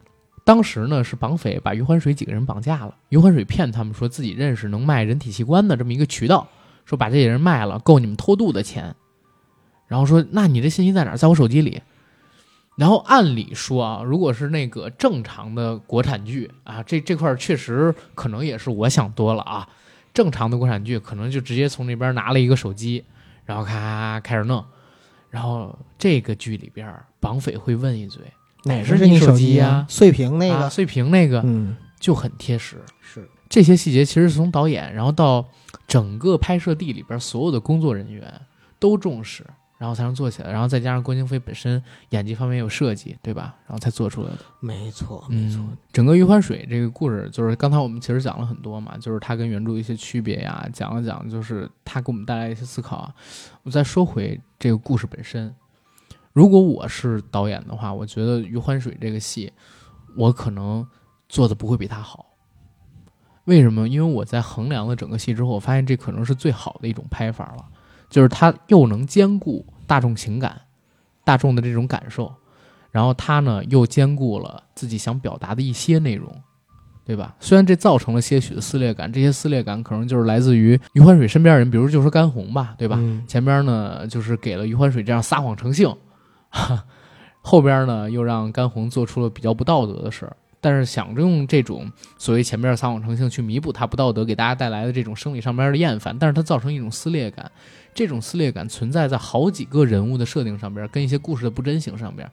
A: 当时呢是绑匪把余欢水几个人绑架了，余欢水骗他们说自己认识能卖人体器官的这么一个渠道，说把这些人卖了，够你们偷渡的钱。然后说，那你这信息在哪？在我手机里。然后按理说啊，如果是那个正常的国产剧啊，这这块确实可能也是我想多了啊。正常的国产剧可能就直接从那边拿了一个手机，然后咔咔咔开始弄。然后这个剧里边，绑匪会问一嘴，
B: 哪
A: 是你
B: 手
A: 机呀、
B: 呀？碎屏那个，
A: 啊碎屏那个
B: 嗯，
A: 就很贴实。
B: 是，
A: 这些细节其实是从导演，然后到整个拍摄地里边所有的工作人员都重视，然后才能做起来。然后再加上郭京飞本身演技方面有设计，对吧？然后才做出来的。
B: 没错，没错，
A: 嗯，整个余欢水这个故事，就是刚才我们其实讲了很多嘛，就是它跟原著的一些区别呀，讲了讲，就是它给我们带来一些思考啊。我再说回这个故事本身，如果我是导演的话，我觉得余欢水这个戏，我可能做的不会比他好。为什么？因为我在衡量了整个戏之后，我发现这可能是最好的一种拍法了，就是它又能兼顾大众情感、大众的这种感受，然后他呢又兼顾了自己想表达的一些内容，对吧？虽然这造成了些许的撕裂感，这些撕裂感可能就是来自于余欢水身边人，比如就说甘红吧，对吧？
B: 嗯
A: 前边呢就是给了余欢水这样撒谎成性，后边呢又让甘红做出了比较不道德的事儿。但是想着用这种所谓前边撒谎成性去弥补他不道德给大家带来的这种生理上边的厌烦，但是它造成一种撕裂感，这种撕裂感存在在好几个人物的设定上边，跟一些故事的不真实性上边。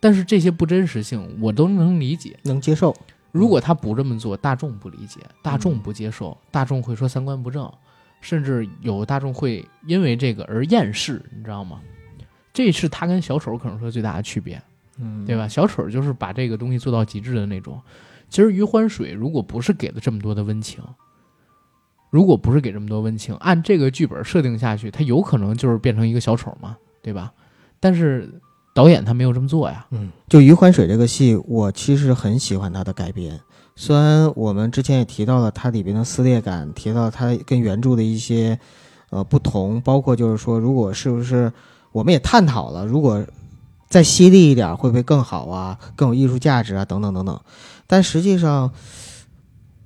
A: 但是这些不真实性我都能理解。
B: 能接受。
A: 如果他不这么做，大众不理解，大众不接受，大众会说三观不正，甚至有大众会因为这个而厌世，你知道吗？这是他跟小丑可能说最大的区别，
B: 嗯，
A: 对吧？小丑就是把这个东西做到极致的那种。其实余欢水如果不是给了这么多的温情，如果不是给这么多温情，按这个剧本设定下去，他有可能就是变成一个小丑嘛，对吧？但是导演他没有这么做呀。
B: 嗯，就《余欢水》这个戏，我其实很喜欢他的改编。虽然我们之前也提到了它里边的撕裂感，提到它跟原著的一些呃不同，包括就是说，如果是不是我们也探讨了，如果再犀利一点会不会更好啊，更有艺术价值啊，等等等等。但实际上，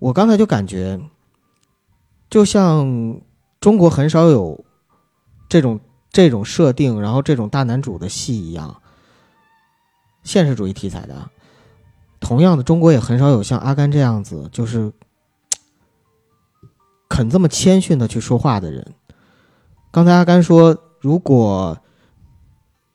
B: 我刚才就感觉，就像中国很少有这种这种设定，然后这种大男主的戏一样，现实主义题材的。同样的，中国也很少有像阿甘这样子，就是肯这么谦逊的去说话的人。刚才阿甘说，如果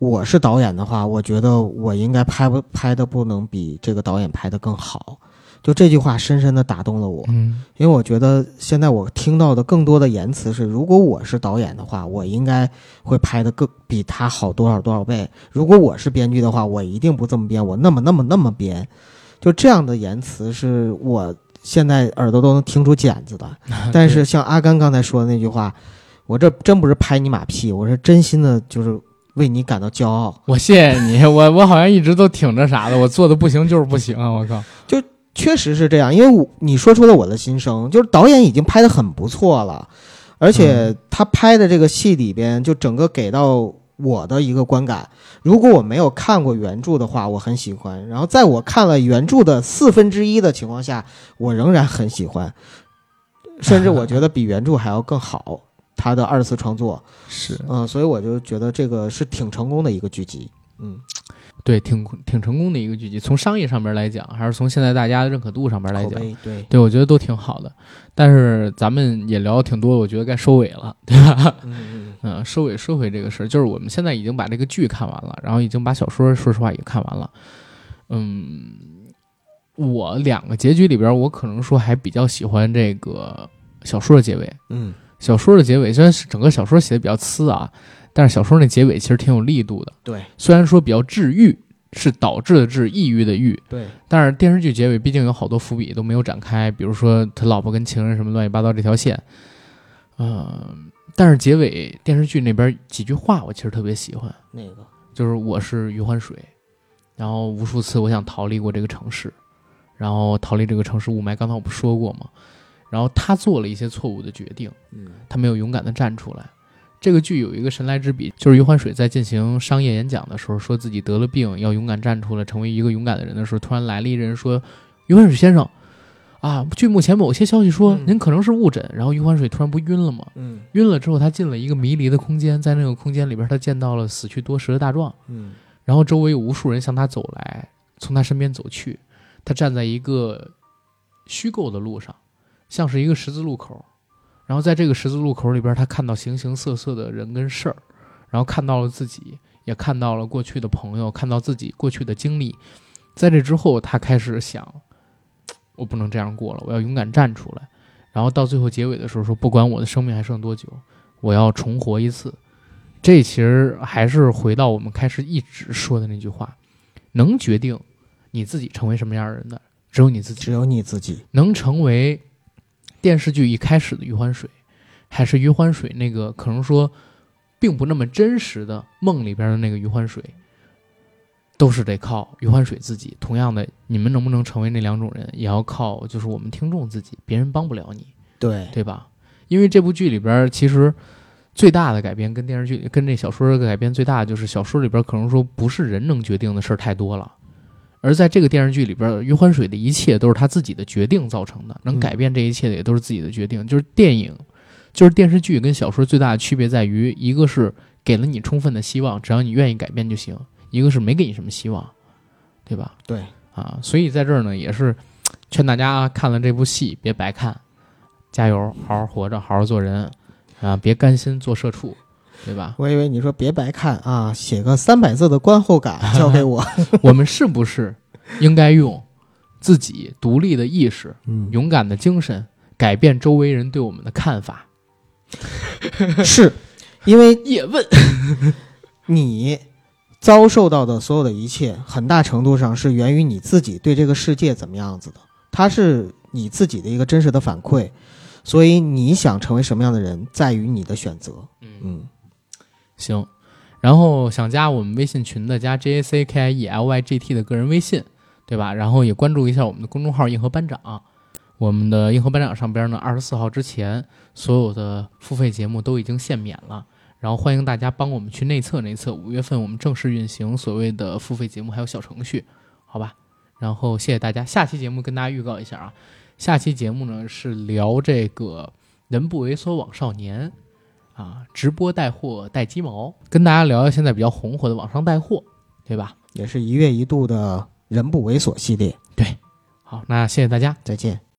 B: 我是导演的话，我觉得我应该拍不拍的不能比这个导演拍的更好。就这句话深深的打动了我，
A: 嗯
B: 因为我觉得现在我听到的更多的言辞是，如果我是导演的话，我应该会拍的更比他好多少多少倍。如果我是编剧的话，我一定不这么编，我那么那么那么编。就这样的言辞是我现在耳朵都能听出茧子的。但是像阿甘刚才说的那句话，我这真不是拍你马屁，我是真心的，就是为你感到骄傲。
A: 我谢谢你，我我好像一直都挺着啥的，我做的不行就是不行啊！我靠，就
B: 确实是这样，因为我你说出了我的心声，就是导演已经拍的很不错了，而且他拍的这个戏里边，就整个给到我的一个观感，如果我没有看过原著的话，我很喜欢；然后在我看了原著的四分之一的情况下，我仍然很喜欢，甚至我觉得比原著还要更好。他的二次创作，
A: 是
B: 嗯、所以我就觉得这个是挺成功的一个剧集，嗯，
A: 对，挺挺成功的一个剧集。从商业上面来讲，还是从现在大家的认可度上面来讲，
B: 对，
A: 对我觉得都挺好的。但是咱们也聊挺多，我觉得该收尾了，对吧？
B: 嗯嗯
A: 嗯，收尾收回这个事儿，就是我们现在已经把这个剧看完了，然后已经把小说说实话也看完了。嗯，我两个结局里边，我可能说还比较喜欢这个小说的结尾。
B: 嗯
A: 小说的结尾虽然是整个小说写的比较呲啊，但是小说那结尾其实挺有力度的。
B: 对。
A: 虽然说比较治愈，是导致的治，抑郁的郁，
B: 对，
A: 但是电视剧结尾毕竟有好多伏笔都没有展开，比如说他老婆跟情人什么乱七八糟这条线，嗯、但是结尾电视剧那边几句话我其实特别喜欢，
B: 那个？
A: 就是我是余欢水，然后无数次我想逃离过这个城市，然后逃离这个城市雾霾，刚才我不说过吗？然后他做了一些错误的决定，
B: 嗯
A: 他没有勇敢的站出来。这个剧有一个神来之笔，就是余欢水在进行商业演讲的时候，说自己得了病，要勇敢站出来，成为一个勇敢的人的时候，突然来了一人说：“余欢水先生，啊，据目前某些消息说，
B: 嗯
A: 您可能是误诊。”然后余欢水突然不晕了吗？
B: 嗯
A: 晕了之后，他进了一个迷离的空间，在那个空间里边，他见到了死去多时的大壮，
B: 嗯
A: 然后周围有无数人向他走来，从他身边走去。他站在一个虚构的路上，像是一个十字路口。然后在这个十字路口里边，他看到形形色色的人跟事儿，然后看到了自己，也看到了过去的朋友，看到自己过去的经历。在这之后，他开始想，我不能这样过了，我要勇敢站出来。然后到最后结尾的时候说，不管我的生命还剩多久，我要重活一次。这其实还是回到我们开始一直说的那句话：能决定你自己成为什么样的人的，只有你自己。
B: 只有你自己。
A: 能成为电视剧一开始的余欢水，还是余欢水那个可能说并不那么真实的梦里边的那个余欢水，都是得靠余欢水自己。同样的，你们能不能成为那两种人，也要靠就是我们听众自己，别人帮不了你，
B: 对，
A: 对吧？因为这部剧里边其实最大的改编跟电视剧跟这小说的改编最大的就是小说里边可能说不是人能决定的事儿太多了。而在这个电视剧里边，余欢水的一切都是他自己的决定造成的，能
B: 嗯
A: 改变这一切的也都是自己的决定。就是电影，就是电视剧跟小说最大的区别在于，一个是给了你充分的希望，只要你愿意改变就行；一个是没给你什么希望，对吧？
B: 对，
A: 啊，所以在这儿呢，也是劝大家看了这部戏别白看，加油，好好活着，好好做人，啊，别甘心做社畜，对吧？
B: 我以为你说别白看啊，写个三百字的观后感 交给我。
A: 我们是不是应该用自己独立的意识、
B: 嗯，
A: 勇敢的精神改变周围人对我们的看法？
B: 是因为
A: 叶问，
B: 你遭受到的所有的一切，很大程度上是源于你自己对这个世界怎么样子的，它是你自己的一个真实的反馈。所以你想成为什么样的人，在于你的选择。
A: 嗯，
B: 嗯，
A: 行。然后想加我们微信群的，加 J A C K I E L Y G T 的个人微信，对吧？然后也关注一下我们的公众号“硬核班长”。我们的硬核班长上边呢，二十四号之前所有的付费节目都已经限免了。然后欢迎大家帮我们去内测内测，五月份我们正式运行所谓的付费节目还有小程序，好吧？然后谢谢大家，下期节目跟大家预告一下啊，下期节目呢是聊这个人不猥琐枉少年啊，直播带货带鸡毛，跟大家聊聊现在比较红火的网上带货，对吧？
B: 也是一月一度的人不猥琐系列。
A: 对好，那谢谢大家。
B: 再见。